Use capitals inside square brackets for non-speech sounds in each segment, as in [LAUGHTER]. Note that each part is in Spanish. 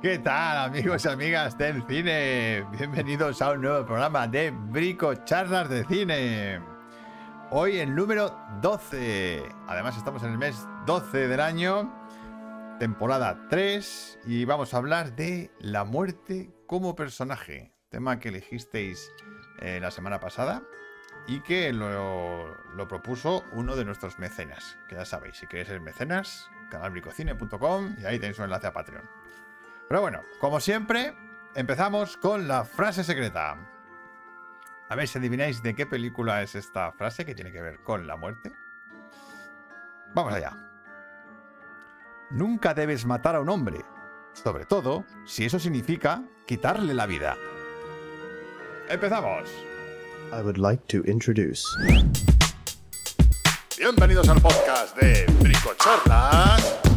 ¿Qué tal amigos y amigas del cine? Bienvenidos a un nuevo programa de Brico Charlas de Cine. Hoy el número 12. Además estamos en el mes 12 del año, temporada 3, y vamos a hablar de la muerte como personaje. Tema que elegisteis eh, la semana pasada y que lo, lo, propuso uno de nuestros mecenas. Que ya sabéis, si queréis ser mecenas, canalbricocine.com y ahí tenéis un enlace a Patreon. Pero bueno, como siempre, empezamos con la frase secreta. A ver si adivináis de qué película es esta frase que tiene que ver con la muerte. Vamos allá. Nunca debes matar a un hombre, sobre todo si eso significa quitarle la vida. Empezamos. I would like to introduce. Bienvenidos al podcast de Bricocharlas.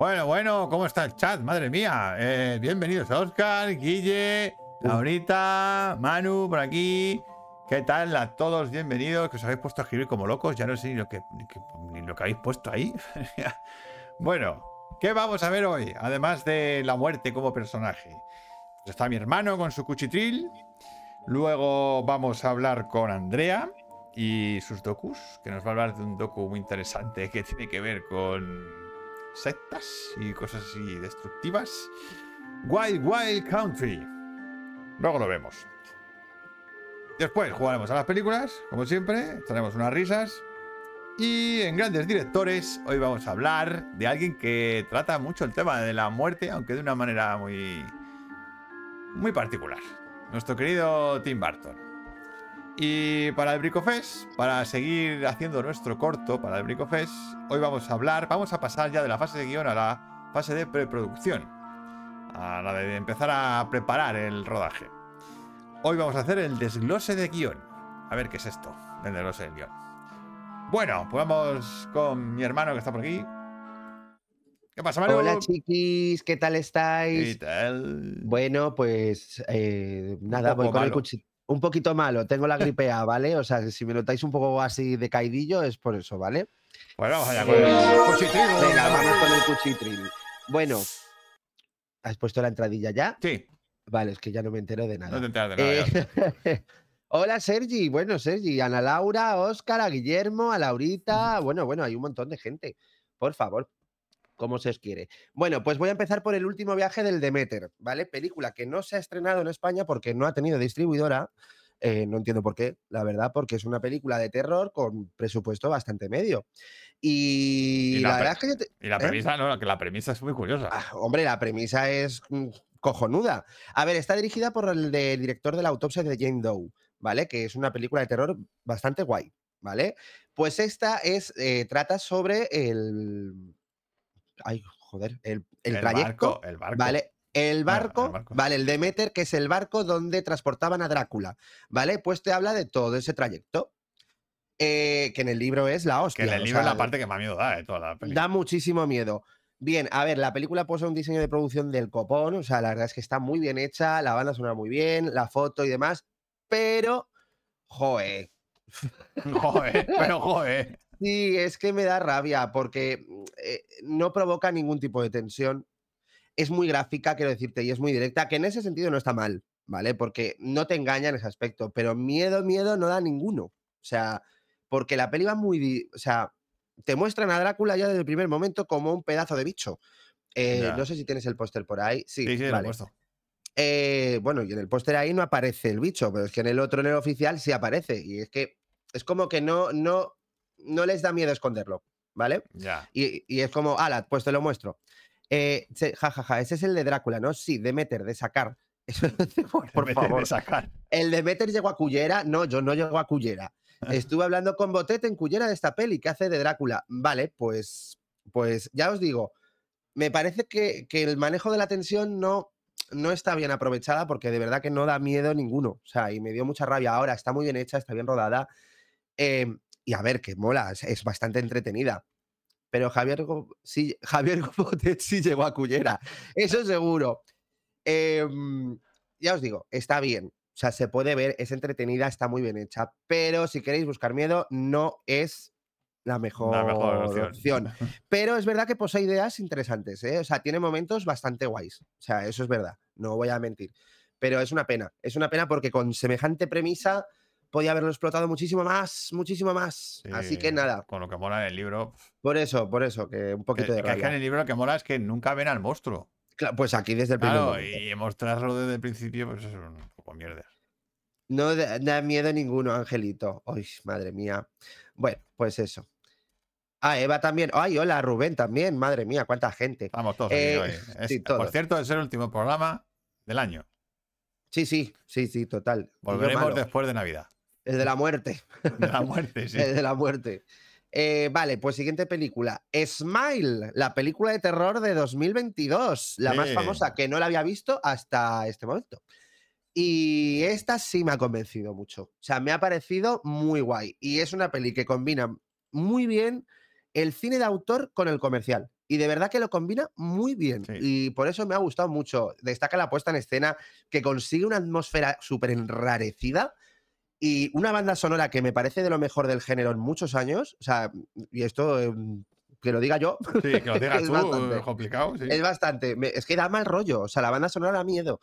Bueno, bueno, ¿cómo está el chat? Madre mía. Eh, bienvenidos a Oscar, Guille, Laurita, Manu, por aquí. ¿Qué tal a todos? Bienvenidos. Que os habéis puesto a escribir como locos. Ya no sé ni lo que, ni lo que habéis puesto ahí. [LAUGHS] bueno, ¿qué vamos a ver hoy? Además de la muerte como personaje. Está mi hermano con su cuchitril. Luego vamos a hablar con Andrea y sus docus, que nos va a hablar de un docu muy interesante que tiene que ver con sectas y cosas así destructivas. Wild Wild Country. Luego lo vemos. Después jugaremos a las películas, como siempre, tenemos unas risas. Y en grandes directores, hoy vamos a hablar de alguien que trata mucho el tema de la muerte, aunque de una manera muy, muy particular. Nuestro querido Tim Burton. Y para el Bricofest, para seguir haciendo nuestro corto para el Bricofest, hoy vamos a hablar, vamos a pasar ya de la fase de guion a la fase de preproducción, a la de empezar a preparar el rodaje. Hoy vamos a hacer el desglose de guion. A ver qué es esto, el desglose del guion. Bueno, pues vamos con mi hermano que está por aquí. ¿Qué pasa, Mario? Hola, chiquis, ¿qué tal estáis? ¿Qué tal? Bueno, pues eh, nada, voy con el cuchillo un poquito malo, tengo la gripe A, ¿vale? O sea, si me notáis un poco así de caidillo es por eso, ¿vale? Bueno, vamos allá con el cuchitril. Venga, vamos con el cuchitril. Bueno, ¿has puesto la entradilla ya? Sí. Vale, es que ya no me entero de nada. No te enteras de nada. Eh, [LAUGHS] hola, Sergi. Bueno, Sergi, Ana Laura, Óscar, a Guillermo, a Laurita. Bueno, bueno, hay un montón de gente. Por favor, como se os quiere. Bueno, pues voy a empezar por el último viaje del Demeter, ¿vale? Película que no se ha estrenado en España porque no ha tenido distribuidora. Eh, no entiendo por qué, la verdad, porque es una película de terror con presupuesto bastante medio. Y, la, verdad es que. y la ¿eh? premisa, no, que la premisa es muy curiosa. Ah, hombre, la premisa es mm, cojonuda. A ver, está dirigida por el, director de la autopsia de Jane Doe, ¿vale? Que es una película de terror bastante guay, ¿vale? Pues esta es, eh, trata sobre el, ay, joder, el, el, trayecto. el barco. Vale, el barco, vale, el Demeter, que es el barco donde transportaban a Drácula, ¿vale? Pues te habla de todo ese trayecto. Eh, que en el libro es la hostia. Que en el libro es la parte que más miedo da de toda la película. Da muchísimo miedo. Bien, a ver, la película posee un diseño de producción del copón, o sea, la verdad es que está muy bien hecha, la banda suena muy bien, la foto y demás, pero, joe. [LAUGHS] joe, pero joe. Sí, es que me da rabia porque mm, eh, no provoca ningún tipo de tensión. Es muy gráfica, quiero decirte, y es muy directa, que en ese sentido no está mal, ¿vale? Porque no te engaña en ese aspecto, pero miedo, miedo no da ninguno. O sea, porque la peli va muy... O sea, te muestran a Drácula ya desde el primer momento como un pedazo de bicho. Eh, no sé si tienes el póster por ahí. Sí, sí, sí vale. Eh, bueno, y en el póster ahí no aparece el bicho, pero es que en el otro, en el oficial, sí aparece. Y es que es como que no, no, no les da miedo esconderlo, ¿vale? Ya. Y, es como, ala, pues te lo muestro. Eh, ja, ja, ja, ese es el de Drácula, ¿no? Sí, Demeter, de sacar. [LAUGHS] por, favor. De sacar. El Demeter llegó a Cullera. No, yo no llego a Cullera. [LAUGHS] Estuve hablando con Botet en Cullera de esta peli que hace de Drácula. Vale, pues, pues ya os digo, me parece que, el manejo de la tensión no, no está bien aprovechada porque de verdad que no da miedo ninguno. O sea, y me dio mucha rabia. Ahora está muy bien hecha, está bien rodada. Eh, y a ver, que mola, es, bastante entretenida. Pero Javier, sí, [LAUGHS] Javier Gobotet sí llegó a Cullera, eso seguro. Em, ya os digo, está bien. O sea, se puede ver, es entretenida, está muy bien hecha. Pero si queréis buscar miedo, no es la mejor, La mejor opción. opción. [LAUGHS] Pero es verdad que posee ideas interesantes, ¿eh? O sea, tiene momentos bastante guays. O sea, eso es verdad, no voy a mentir. Pero es una pena, es una pena porque con semejante premisa podía haberlo explotado muchísimo más, muchísimo más. Así que nada, Con lo que mola en el libro. por eso, por eso, que un Que, poquito de que es que en el libro lo que mola es que nunca ven al monstruo. Cla- Pues aquí desde el primer Claro, momento. y mostrarlo desde el principio, pues es un poco mierda. No da, miedo ninguno, Angelito. Ay, madre mía. Bueno, pues eso. Ah, Eva también. Ay, hola, Rubén también. Madre mía, cuánta gente. Estamos todos aquí Eh, hoy. Es- sí, por cierto, es el último programa del año. Sí, sí, sí, sí, total. Volveremos después de Navidad. El de la muerte. De la muerte, sí. [LAUGHS] El de la muerte. Eh, vale, pues siguiente película. Smile, la película de terror de 2022. La más famosa que no la había visto hasta este momento. Y esta sí me ha convencido mucho. O sea, me ha parecido muy guay. Y es una peli que combina muy bien el cine de autor con el comercial. Y de verdad que lo combina muy bien. Sí. Y por eso me ha gustado mucho. Destaca la puesta en escena que consigue una atmósfera súper enrarecida y una banda sonora que me parece de lo mejor del género en muchos años. O sea, y esto em, que lo diga yo, Sí, que lo [LAUGHS] digas tú, bastante. es complicado. Sí. es bastante. me- es que da mal rollo. O sea, la banda sonora da miedo.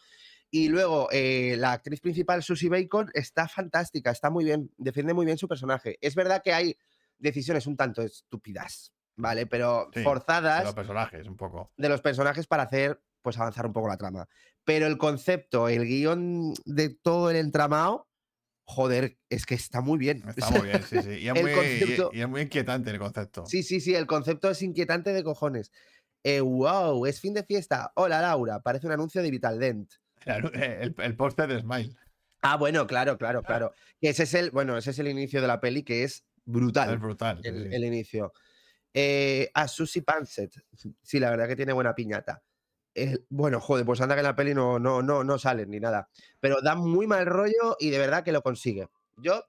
Y luego, eh, la actriz principal, Susie Bacon, está fantástica, está muy bien, defiende muy bien su personaje. Es verdad que hay decisiones un tanto estúpidas, ¿vale? Pero Sí, de forzadas los personajes, un poco. de los personajes para hacer, pues avanzar un poco la trama. Pero el concepto, el guion de todo el entramado, joder, es que está muy bien. [LAUGHS] Está muy bien, sí, sí. Y es, muy, concepto- y es muy inquietante el concepto. Sí, sí, sí, el concepto es inquietante de cojones. Eh, wow, es fin de fiesta. Hola Laura, parece un anuncio de Vitaldent. [LAUGHS] El, el, el póster de Smile. Ah, bueno, claro, claro, claro. Que ese es el, bueno, ese es el inicio de la peli que es brutal. Es brutal. el, sí. el inicio. Eh, a Susie Panset. Sí, la verdad que tiene buena piñata. Bueno, joder, pues anda que en la peli no, no, no, no salen ni nada. Pero da muy mal rollo y de verdad que lo consigue. Yo,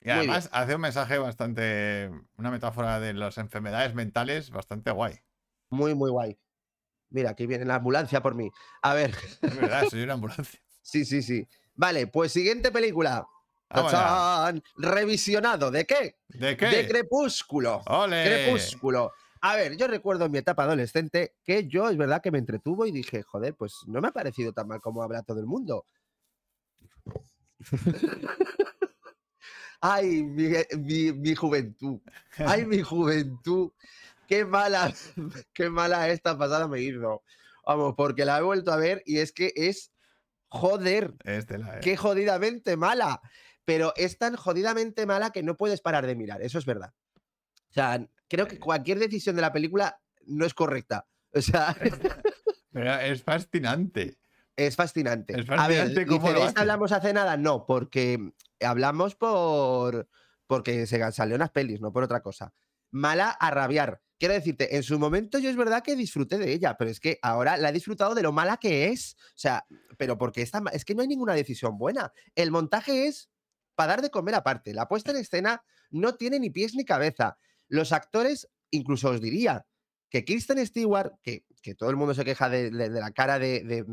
Y además hace un mensaje bastante. Una metáfora de las enfermedades mentales bastante guay. muy, muy guay. Mira, aquí viene la ambulancia por mí. A ver, Es verdad, [LAUGHS] soy una ambulancia. sí, sí, sí. Vale, pues siguiente película. ¡Tachán! Revisionado. ¿De qué? ¿De qué? De Crepúsculo. ¡Ole! Crepúsculo. A ver, yo recuerdo en mi etapa adolescente que yo es verdad que me entretuvo y dije, joder, pues no me ha parecido tan mal como habla todo el mundo. [LAUGHS] Ay, mi, mi- mi juventud. Ay, mi juventud. Qué mala, [LAUGHS] qué mala esta pasada me hizo. Vamos, porque la he vuelto a ver y es que es joder, Este la, qué jodidamente mala. Pero es tan jodidamente mala que no puedes parar de mirar, eso es verdad. O sea, creo que cualquier decisión de la película no es correcta. [LAUGHS] O sea, [LAUGHS] Pero es fascinante. es fascinante. Es a ver, fascinante cómo dice, lo ¿de esta hacen". hablamos hace nada? No, porque hablamos por porque se salió unas pelis, no por otra cosa. Mala a rabiar. Quiero decirte, en su momento yo es verdad que disfruté de ella, pero es que ahora la he disfrutado de lo mala que es. O sea, pero porque esta, es que no hay ninguna decisión buena. El montaje es para dar de comer aparte. La puesta en escena no tiene ni pies ni cabeza. Los actores, incluso os diría que Kristen Stewart, que, que todo el mundo se queja de, de- de la cara de, de,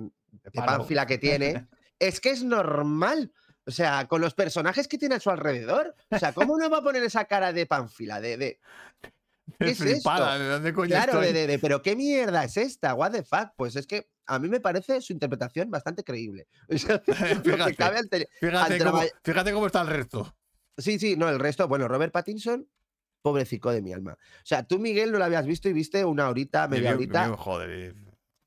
palo. pánfila que tiene, [LAUGHS] es que es normal. O sea, con los personajes que tiene a su alrededor. O sea, ¿cómo no va a poner esa cara de pánfila? De, ¿Qué es flipada, esto? ¿de dónde coño claro, de, estoy? de- de, pero ¿qué [LAUGHS] mierda es esta? What the fuck? Pues es que a mí me parece su interpretación bastante creíble. [LAUGHS] Ante- ante cómo, fíjate cómo está el resto. Sí, sí, no, el resto, bueno, Robert Pattinson, pobrecico de mi alma. O sea, tú, Miguel, no lo habías visto y viste una horita, media vi horita, joder,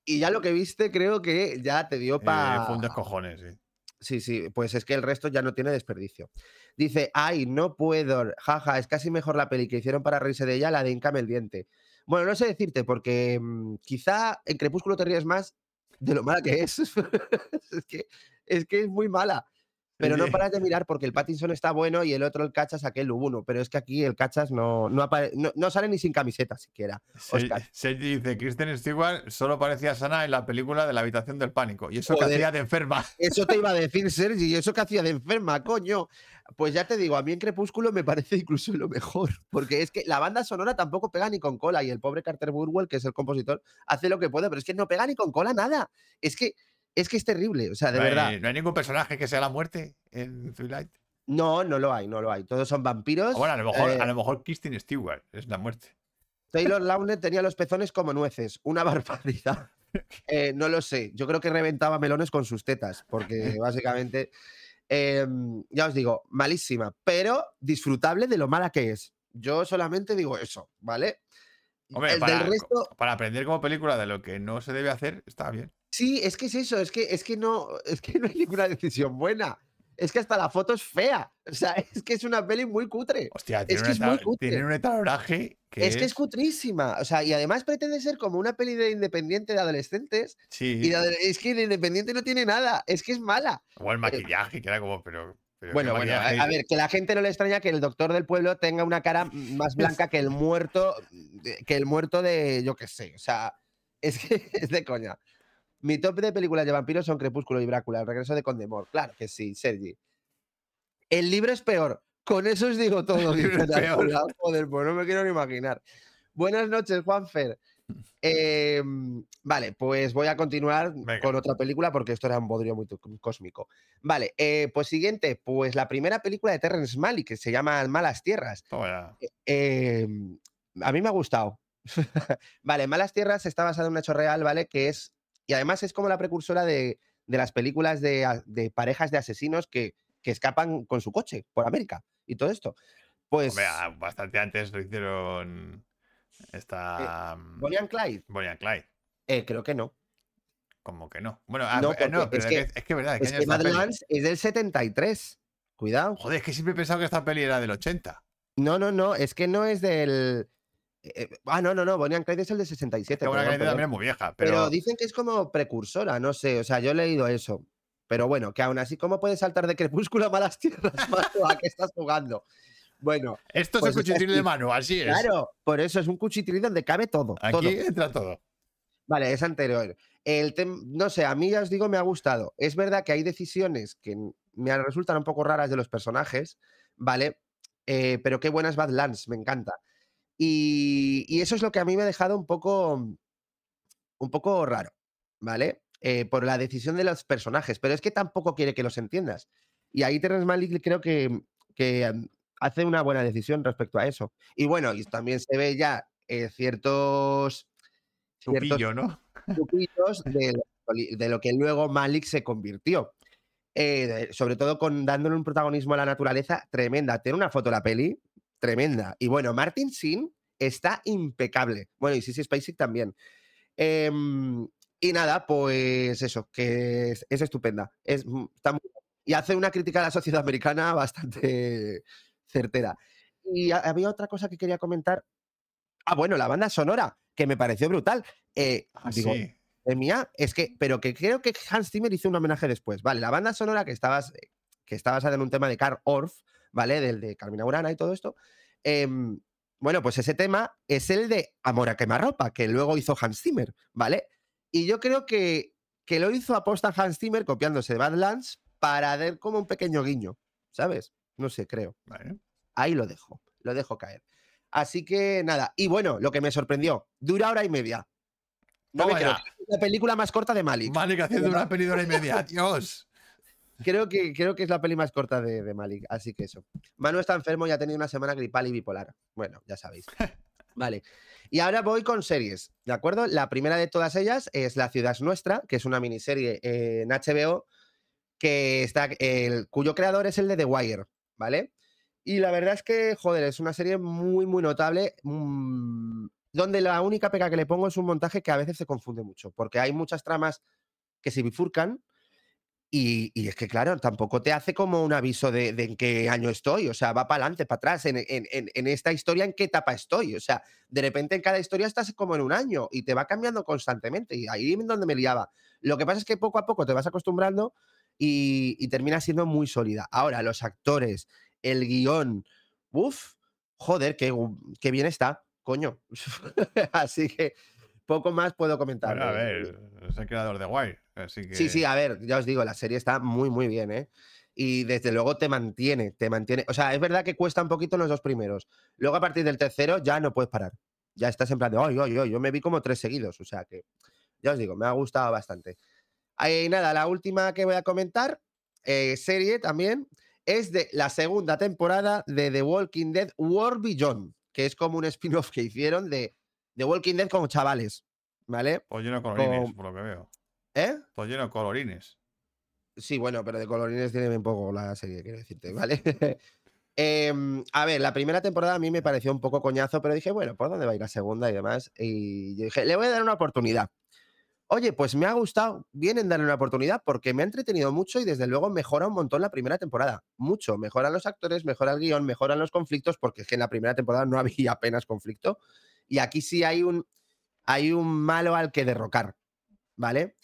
y- ya lo que viste creo que ya te dio eh, para... fue un descojones, sí. Sí, sí, pues es que el resto ya no tiene desperdicio. Dice, ay, no puedo, jaja, es casi mejor la peli que hicieron para reírse de ella, la de Incame el diente. Bueno, no sé decirte, porque mm, quizá en Crepúsculo te ríes más de lo mala que es. [LAUGHS] es, que, es que es muy mala. Pero no paras de mirar porque el Pattinson está bueno y el otro, el Cachas, aquel uno. Pero es que aquí el Cachas no, no, apare- no, no sale ni sin camiseta siquiera. Se- Oscar. Sergi dice, Kristen Stewart solo parecía sana en la película de la habitación del pánico. Y eso que hacía de enferma. Eso te iba a [LAUGHS] decir, Sergi, eso que hacía de enferma, coño. Pues ya te digo, a mí en Crepúsculo me parece incluso lo mejor, porque es que la banda sonora tampoco pega ni con cola y el pobre Carter Burwell, que es el compositor, hace lo que puede, pero es que no pega ni con cola nada. Es que es que es terrible, o sea, de no, verdad. No hay ningún personaje que sea la muerte en Twilight. No, no lo hay, no lo hay. Todos son vampiros. O bueno, a lo mejor, Eh, a lo mejor Kristen Stewart es la muerte. Taylor [LAUGHS] Lautner tenía los pezones como nueces, una [LAUGHS] barbaridad. Eh, no lo sé, yo creo que reventaba melones con sus tetas, porque [LAUGHS] básicamente, em, ya os digo, malísima, pero disfrutable de lo mala que es. Yo solamente digo eso, ¿vale? Hombre, El para, del resto, para aprender como película de lo que no se debe hacer, está bien. Sí, es que es eso, es que, es que no, [LAUGHS] es que no hay ninguna decisión buena. Es que hasta la foto es fea. O sea, [LAUGHS] es que es una peli muy cutre. Hostia, tiene, que un es muy cutre. tienen un etaloraje que Es que es cutrísima. O sea, y además pretende ser como una peli de independiente de adolescentes. Sí. Y de es que de independiente no tiene nada. Es que es mala. O el maquillaje, que era como, pero. pero ¿qué Bueno, bueno, a, maquillaje? a ver, que la gente no le extraña que el doctor del pueblo tenga una cara más [LAUGHS] blanca que el muerto, de- que el muerto de, yo qué sé, o sea, es que es de coña. Mi top de películas de vampiros son Crepúsculo y Brácula, el regreso de Condemor. Claro que sí, Sergi. El libro es peor. Con eso os digo [LAUGHS] todo. El libro es peor. [LAUGHS] Joder, pues no me quiero ni imaginar. Buenas noches, Juanfer. [LAUGHS] Em, vale, pues voy a continuar Venga. con otra película porque esto era un bodrio muy cósmico. Vale, eh, pues siguiente, pues la primera película de Terrence Malick que se llama Malas Tierras. Em, a mí me ha gustado. vale, Malas Tierras está basada en un hecho real, ¿vale? Que es, y además es como la precursora de, de las películas de, de parejas de asesinos que, que escapan con su coche por América y todo esto. Pues Hombre, ah, bastante antes lo hicieron esta. mm, Bonnie and Clyde, Bonnie and Clyde. eh, creo que no. Como que no. Bueno, ah, No, eh, no, pero es es que- es que verdad. es del 73. Cuidado. Joder, es que siempre he pensado que esta peli era del 80. No, no, no, es que no es del. Eh, ah, no, no, no, Bonnie and Clyde es el de 67. Que perdón, también es muy vieja, Pero, pero. dicen que es como precursora, no sé, o sea, yo he leído eso. Pero bueno, que aún así, ¿cómo puedes saltar de crepúsculo a malas tierras, [LAUGHS] Manu? ¿A qué estás jugando? Bueno, Esto pues es el está cuchitril de mano, así es. claro, por eso es un cuchitril donde cabe todo. Aquí todo. entra todo. Vale, es anterior. El no sé, a mí ya os digo, me ha gustado. Es verdad que hay decisiones que me resultan un poco raras de los personajes, ¿vale? Eh, pero qué buenas Badlands, me encanta. Y, y eso es lo que a mí me ha dejado un poco, un poco raro, ¿vale? Eh, por la decisión de los personajes, pero es que tampoco quiere que los entiendas. Y ahí Terrence Malick creo que, que em, hace una buena decisión respecto a eso. Y bueno, y también se ve ya eh, ciertos, ciertos Tupillo, ¿no? [LAUGHS] de lo, de lo que luego Malik se convirtió. Eh, sobre todo con dándole un protagonismo a la naturaleza tremenda. Tiene una foto la peli tremenda. Y bueno, Martin Sin está impecable. Bueno, y Sissy Spacek también. Em, y nada, pues eso, que es, es estupenda. Es, mm, está muy- y hace una crítica a la sociedad americana [LAUGHS] bastante certera. Y ha- había otra cosa que quería comentar. Ah, bueno, la banda sonora, que me pareció brutal. Eh, Ah, digo, sí. mía, es que, pero que creo que Hans Zimmer hizo un homenaje después. Vale, la banda sonora que está, bas- que está basada en un tema de Karl Orff, ¿vale? Del de Carmina Burana y todo esto. em, bueno, pues ese tema es el de Amor a quemarropa, que luego hizo Hans Zimmer, ¿vale? Y yo creo que, que lo hizo aposta Hans Zimmer copiándose de Badlands para dar como un pequeño guiño, ¿sabes? No sé, creo. Vale. Ahí lo dejo, lo dejo caer. Así que nada, y bueno, lo que me sorprendió, dura hora y media. No me creo, la película más corta de Malik. Malik haciendo una peli de hora y media. [LAUGHS] Dios. Creo que, creo que es la peli más corta de, de Malik, así que eso. Manu está enfermo y ha tenido una semana gripal y bipolar. Bueno, ya sabéis. [LAUGHS] Vale. Y ahora voy con series, ¿de acuerdo? La primera de todas ellas es La ciudad es nuestra, que es una miniserie en HBO que está, el, cuyo creador es el de The Wire, ¿vale? Y la verdad es que, joder, es una serie muy, muy notable, mm, donde la única pega que le pongo es un montaje que a veces se confunde mucho, porque hay muchas tramas que se bifurcan y, es que, claro, tampoco te hace como un aviso de, en qué año estoy, o sea, va para adelante, para atrás, en, en- esta historia, en qué etapa estoy, o sea, de repente en cada historia estás como en un año y te va cambiando constantemente y ahí es donde me liaba. Lo que pasa es que poco a poco te vas acostumbrando y, termina siendo muy sólida. Ahora, los actores, el guion, uff, joder, qué bien está, coño. [LAUGHS] Así que poco más puedo comentar. Bueno, a ver, es el creador de Wire. Así que. Sí, sí, a ver, ya os digo, la serie está muy, muy bien, ¿eh? Y desde luego te mantiene, te mantiene. O sea, es verdad que cuesta un poquito los dos primeros. Luego a partir del tercero ya no puedes parar. Ya estás en plan de, ay, ay, ay, yo me vi como tres seguidos. O sea que, ya os digo, me ha gustado bastante. Y nada, la última que voy a comentar, eh, serie también, es de la segunda temporada de The Walking Dead World Beyond, que es como un spin-off que hicieron de The Walking Dead con chavales, ¿vale? Pues lleno de colorines, Con- por lo que veo. ¿Eh? Pues lleno de colorines. Sí, bueno, pero de colorines tiene bien poco la serie, quiero decirte, ¿vale? [LAUGHS] Em, a ver, la primera temporada a mí me pareció un poco coñazo, pero dije, bueno, ¿por dónde va a ir la segunda y demás? Y yo dije, le voy a dar una oportunidad. Oye, pues me ha gustado, vienen darle una oportunidad porque me ha entretenido mucho y desde luego mejora un montón la primera temporada. Mucho. Mejoran los actores, mejora el guion, mejoran los conflictos, porque es que en la primera temporada no [LAUGHS] había apenas conflicto. Y aquí sí hay un, hay un malo al que derrocar, ¿vale?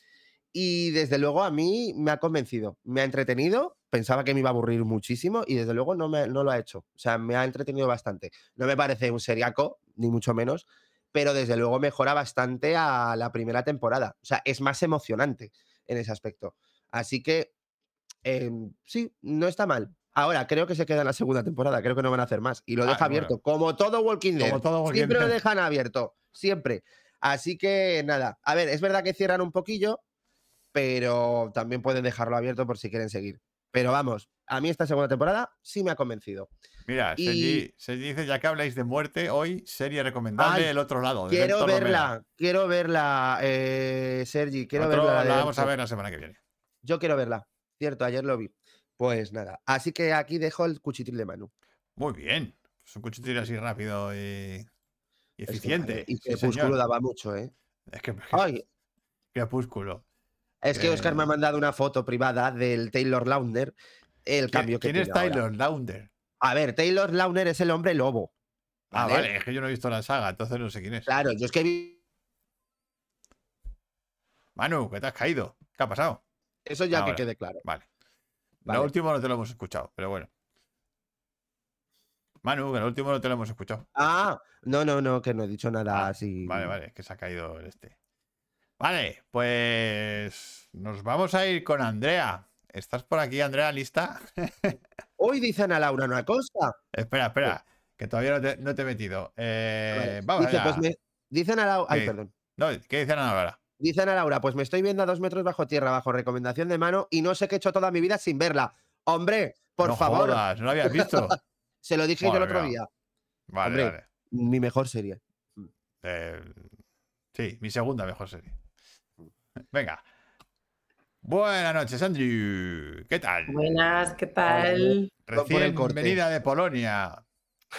Y desde luego a mí me ha convencido, me ha entretenido, pensaba que me iba a aburrir muchísimo y desde luego no, me, no lo ha hecho. O sea, me ha entretenido bastante. No me parece un seriaco, ni mucho menos, pero desde luego mejora bastante a la primera temporada. O sea, es más emocionante en ese aspecto. Así que em, sí, no está mal. Ahora, creo que se queda en la segunda temporada, creo que no van a hacer más. Y lo Ah, deja bueno. abierto, como todo Walking Dead. Como todo Walking siempre lo dejan abierto, siempre. Así que nada, a ver, es verdad que cierran un poquillo, pero también pueden dejarlo abierto por si quieren seguir. Pero vamos, a mí esta segunda temporada sí me ha convencido. Mira, Y- Sergi, Sergi dice, ya que habláis de muerte, hoy serie recomendable Ay, El Otro Lado. de Quiero verla, quiero verla, eh, Sergi, quiero Otro verla. la vamos a ver la semana que viene. Yo quiero verla, cierto, ayer lo vi. Pues nada, así que aquí dejo el cuchitril de Manu. Muy bien. Es un cuchitril así rápido y, eficiente. y Crepúsculo daba mucho, ¿eh? Es que Ay, Crepúsculo. es que Oscar me ha Eh. mandado una foto privada del Taylor Lautner, el cambio que ¿Quién es tiene ahora. Taylor Launder? A ver, Taylor Lautner es el hombre lobo. Ah, ¿vale? vale, es que yo no he visto la saga, entonces no sé quién es. Claro, yo es que vi Manu, que te has caído. ¿Qué ha pasado? eso ya Ahora. que quede claro. Vale. Vale. Lo último no te lo hemos escuchado, pero bueno. Manu, que lo último no te lo hemos escuchado. Ah, no, no, no, que no he dicho nada Ah, así. Vale, vale, es que se ha caído el este. Vale, pues nos vamos a ir con Andrea. ¿Estás por aquí, Andrea, lista? [LAUGHS] Hoy dice Ana Laura una cosa. espera, espera, que todavía no te, no te he metido. Eh, Vale. Vamos dice, allá. pues me, dice Ana Laura. Ay, perdón. No, ¿Qué dicen ahora? Dice Ana Laura, pues me estoy viendo a dos metros bajo tierra, bajo recomendación de mano, y no sé qué he hecho toda mi vida sin verla. Hombre, por no favor, jodas, ¿no lo habías visto? [LAUGHS] se lo dije yo el otro día. Vale, Hombre. vale. Mi mejor serie. Eh, sí, mi segunda mejor serie. Venga. Buenas noches, Andrew. ¿Qué tal? Buenas, ¿qué tal? Recién venida de Polonia.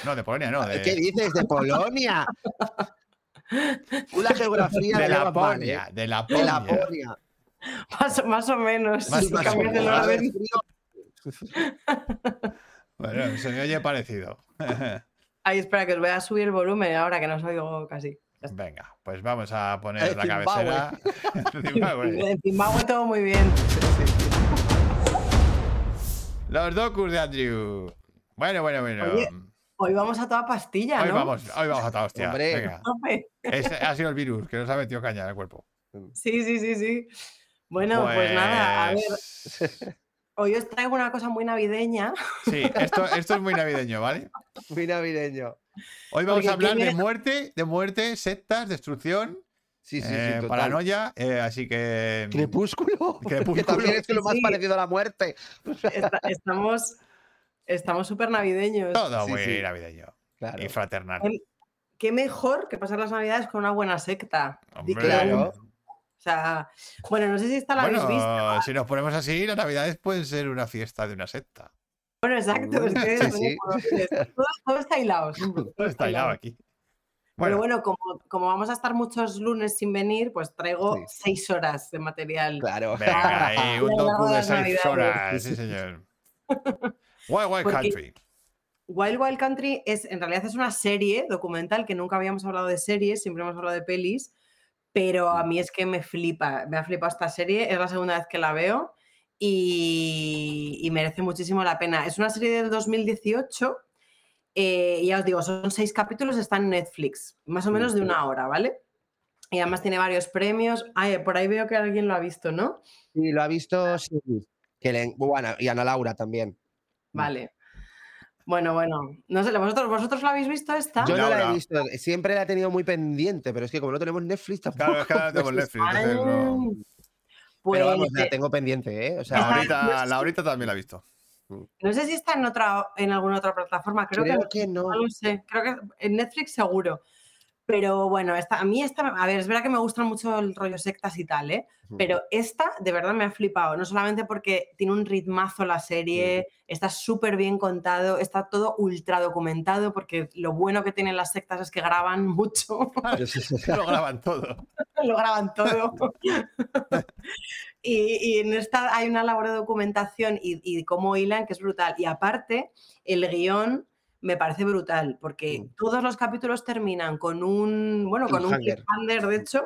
No, de Polonia, no. De, ¿Qué dices? ¿De Polonia? [LAUGHS] La geografía de la llevas mal, ¿eh? Laponia. De De la Laponia. Polonia. Más, más o menos. Más si o menos. A ver. [LAUGHS] Bueno, se me oye parecido. [LAUGHS] Ay, espera, que os voy a subir el volumen ahora que no os oigo casi. Venga, pues vamos a poner Eh, la Zimbabue. cabecera. [LAUGHS] Zimbabue. En Zimbabue todo muy bien. Los docus de Andrew. Bueno, bueno, bueno. Oye, Hoy vamos a toda pastilla, Hoy ¿no? vamos, hoy vamos a toda hostia. Hombre. Venga. Tope. Ese ha sido el virus que nos ha metido caña en el cuerpo. Sí, sí, sí, sí. Bueno, pues, nada, a ver, Pues, hoy os traigo una cosa muy navideña. Sí, esto, esto es muy navideño, ¿vale? Muy navideño. Hoy vamos Porque a hablar ¿quién de era? muerte, de muerte, sectas, destrucción, Sí, sí, sí. eh, total. paranoia, eh, así que... Crepúsculo. Que Crepúsculo. también es lo más Sí. parecido a la muerte. Esta- estamos estamos súper navideños. Todo Sí, muy sí. navideño Claro. y fraternal. Qué mejor que pasar las navidades con una buena secta. Hombre. que. Claro. O sea, bueno, no sé si esta la habéis visto. Bueno, si nos ponemos así, las navidades pueden ser una fiesta de una secta. Bueno, exacto. es que Sí, es- sí. Todo, todo está hilado. todo está hilado aquí. Pero Bueno, bueno, como, como vamos a estar muchos lunes sin venir, pues traigo Sí. seis horas de material. Claro. venga, un [LAUGHS] docu de seis navidades. horas, sí señor. [LAUGHS] Wild Wild Porque- Country. Wild Wild Country es, en realidad es una serie documental que nunca habíamos hablado de series, siempre hemos hablado de pelis, pero a mí es que me flipa, me ha flipado esta serie, es la segunda vez que la veo y, y merece muchísimo la pena. Es una serie del 2018 eh, y ya os digo, son seis capítulos, está en Netflix, más o menos de una hora, ¿vale? Y además tiene varios premios. Ay, por ahí veo que alguien lo ha visto, ¿no? Y lo ha visto sí, que le- bueno, y Ana Laura también. Vale. Bueno, bueno. No sé, ¿vosotros, ¿vosotros lo habéis visto esta? Yo no la he visto, siempre la he tenido muy pendiente, pero es que como no tenemos Netflix tampoco. Claro, es que ahora no tenemos Netflix, [LAUGHS] entonces no- Pues, Pero vamos, la tengo pendiente, ¿eh? O sea, Esta- Laurita, Laurita también la ha visto. No sé si está en otra, en alguna otra plataforma, creo, Creo que, que no. no lo sé, creo que en Netflix seguro. Pero bueno, esta, a mí esta, a ver, es verdad que me gustan mucho el rollo sectas y tal, ¿eh? Pero esta de verdad me ha flipado, no solamente porque tiene un ritmazo la serie, está súper bien contado, está todo ultra documentado, porque lo bueno que tienen las sectas es que graban [LAUGHS] mucho, Lo graban todo. [LAUGHS] lo graban todo. [LAUGHS] y, y en esta hay una labor de documentación y, y cómo hilan que es brutal. Y aparte, el guion me parece brutal, porque Mm. todos los capítulos terminan con un, bueno, con un Cliffhanger. de hecho,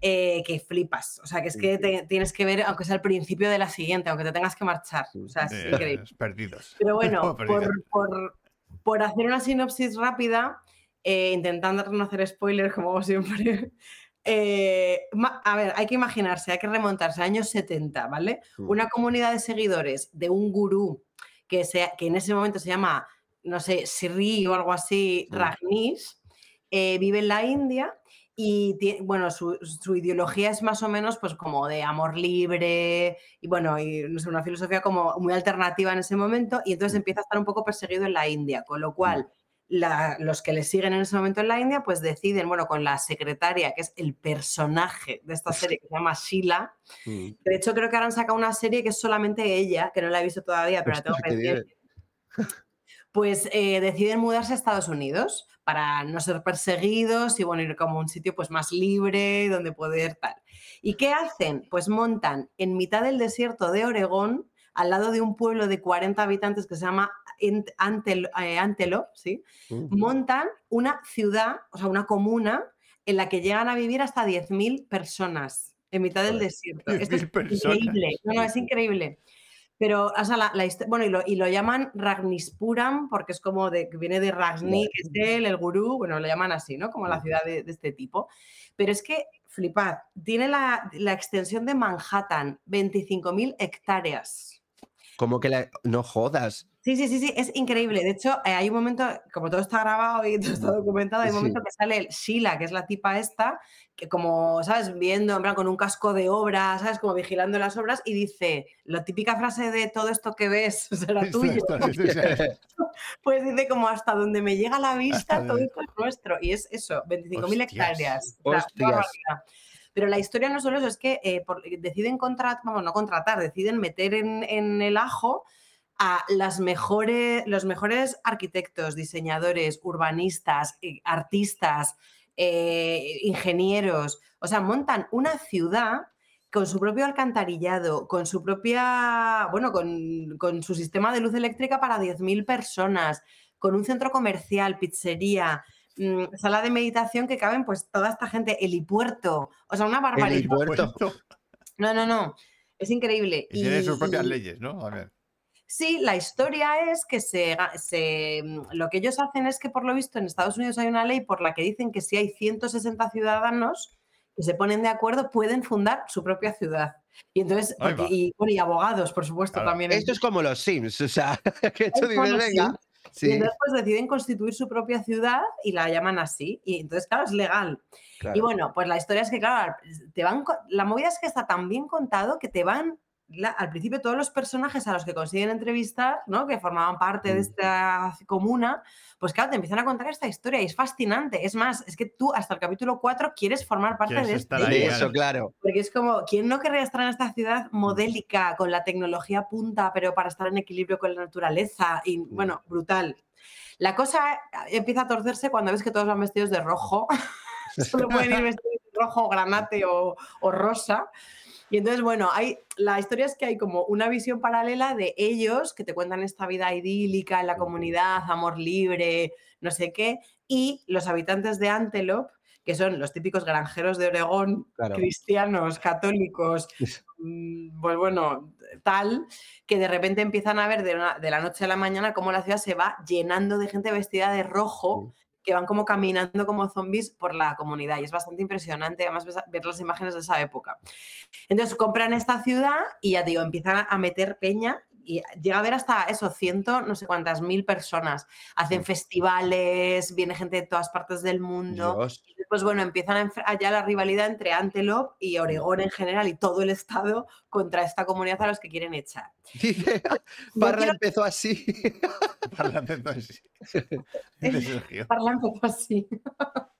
eh, que flipas. O sea, que es que te- tienes que ver, aunque sea el principio de la siguiente, aunque te tengas que marchar. O sea, es Eh, increíble. [LAUGHS] perdidos. Pero [LAUGHS] bueno, por, por- por hacer una sinopsis rápida, eh, intentando no hacer spoilers como hago siempre. [LAUGHS] eh, a ver, hay que imaginarse, hay que remontarse a años 70, ¿vale? Mm. Una comunidad de seguidores de un gurú que, se- que en ese momento se llama, no sé, Sri o algo así, Mm. Rajneesh, eh, vive en la India y tie- bueno, su, su ideología es más o menos pues como de amor libre y bueno, y no sé, una filosofía como muy alternativa en ese momento y entonces empieza a estar un poco perseguido en la India, con lo cual la- los que le siguen en ese momento en la India pues deciden, bueno, con la secretaria, que es el personaje de esta serie que se llama Sheila, Mm. de hecho creo que ahora han sacado una serie que es solamente ella, que no la he visto todavía, pero la tengo pendiente pues eh, deciden mudarse a Estados Unidos para no ser perseguidos y bueno, ir como a un sitio pues más libre donde poder tal. ¿Y qué hacen? Pues montan en mitad del desierto de Oregón, al lado de un pueblo de 40 habitantes que se llama Ant- Antel- eh, Antelope, ¿sí? Montan una ciudad, o sea, una comuna en la que llegan a vivir hasta 10.000 personas en mitad del desierto. [LAUGHS] Esto es 10.000 personas. increíble. No, no, es increíble. Pero, o sea, la, la bueno, y lo, y lo llaman Ragnispuram porque es como de, que viene de Ragni, que es él, el gurú, bueno, lo llaman así, ¿no? Como la ciudad de, de este tipo. Pero es que, flipad, tiene la, la extensión de Manhattan, 25.000 hectáreas. Como que la... No jodas. Sí, sí, sí, sí, es increíble. De hecho, eh, hay un momento, como todo está grabado y [LAUGHS] todo está documentado, hay un Sí. momento que sale el Sheila, que es la tipa esta, que como, ¿sabes? Viendo, en plan, con un casco de obra, ¿sabes? Como vigilando las obras y dice, la típica frase de todo esto que ves [LAUGHS] será tuyo. esto- esto- esto- Pues dice como hasta donde me llega la vista, todo esto es nuestro. Y es eso, 25.000 Hostias. hectáreas. O sea, Hostias. una barbaridad. Pero la historia no solo eso, es que eh, por- deciden contratar, vamos, no contratar, deciden meter en, en el ajo a las mejores, los mejores arquitectos, diseñadores, urbanistas, eh, artistas, eh, ingenieros. O sea, montan una ciudad con su propio alcantarillado, con su propia, bueno, con, con su sistema de luz eléctrica para 10.000 personas, con un centro comercial, pizzería, mm, sala de meditación que caben pues toda esta gente, helipuerto, o sea, una barbaridad. Helipuerto. No, no, no, es increíble. Y tienen sus propias y- leyes, ¿no? A ver. Sí, la historia es que se, se- mm, lo que ellos hacen es que por lo visto en Estados Unidos hay una ley por la que dicen que si hay 160 ciudadanos que se ponen de acuerdo pueden fundar su propia ciudad. Y entonces, porque- y, bueno, y abogados, por supuesto, Claro. también. Esto es como los Sims, o sea, [LAUGHS] que tú dices, venga. Y entonces pues deciden constituir su propia ciudad y la llaman así. Y entonces, claro, es legal. claro. Y bueno, pues la historia es que, claro, te van, la movida es que está tan bien contado que te van, la- al principio todos los personajes a los que consiguen entrevistar, ¿no? que formaban parte de Mm. esta comuna, pues claro, te empiezan a contar esta historia y es fascinante. Es más, es que tú hasta el capítulo 4 quieres formar parte Quieres de estar este ahí, de claro. eso, claro. porque es como, ¿quién no querría estar en esta ciudad modélica, con la tecnología punta, pero para estar en equilibrio con la naturaleza? Y bueno, brutal. La cosa empieza a torcerse cuando ves que todos van vestidos de rojo. [LAUGHS] Solo pueden ir vestidos de rojo, granate o, o rosa. Y entonces, bueno, hay, la historia es que hay como una visión paralela de ellos que te cuentan esta vida idílica en la comunidad, amor libre, no sé qué, y los habitantes de Antelope, que son los típicos granjeros de Oregón, Claro. cristianos, católicos, mm, pues bueno, tal, que de repente empiezan a ver de, una- de la noche a la mañana cómo la ciudad se va llenando de gente vestida de rojo, que van como caminando como zombies por la comunidad. Y es bastante impresionante, además, ver las imágenes de esa época. Entonces compran esta ciudad y ya digo, empiezan a meter peña y llega a ver hasta eso, ciento, no sé cuántas mil personas. Hacen festivales, viene gente de todas partes del mundo. Dios. Y Pues bueno, empiezan allá la rivalidad entre Antelope y Oregón en general y todo el estado contra esta comunidad a los que quieren echar. Dice, [LAUGHS] Yo [LAUGHS] Parra quiero- empezó así. Parla acento así. Parla empezó así. [LAUGHS]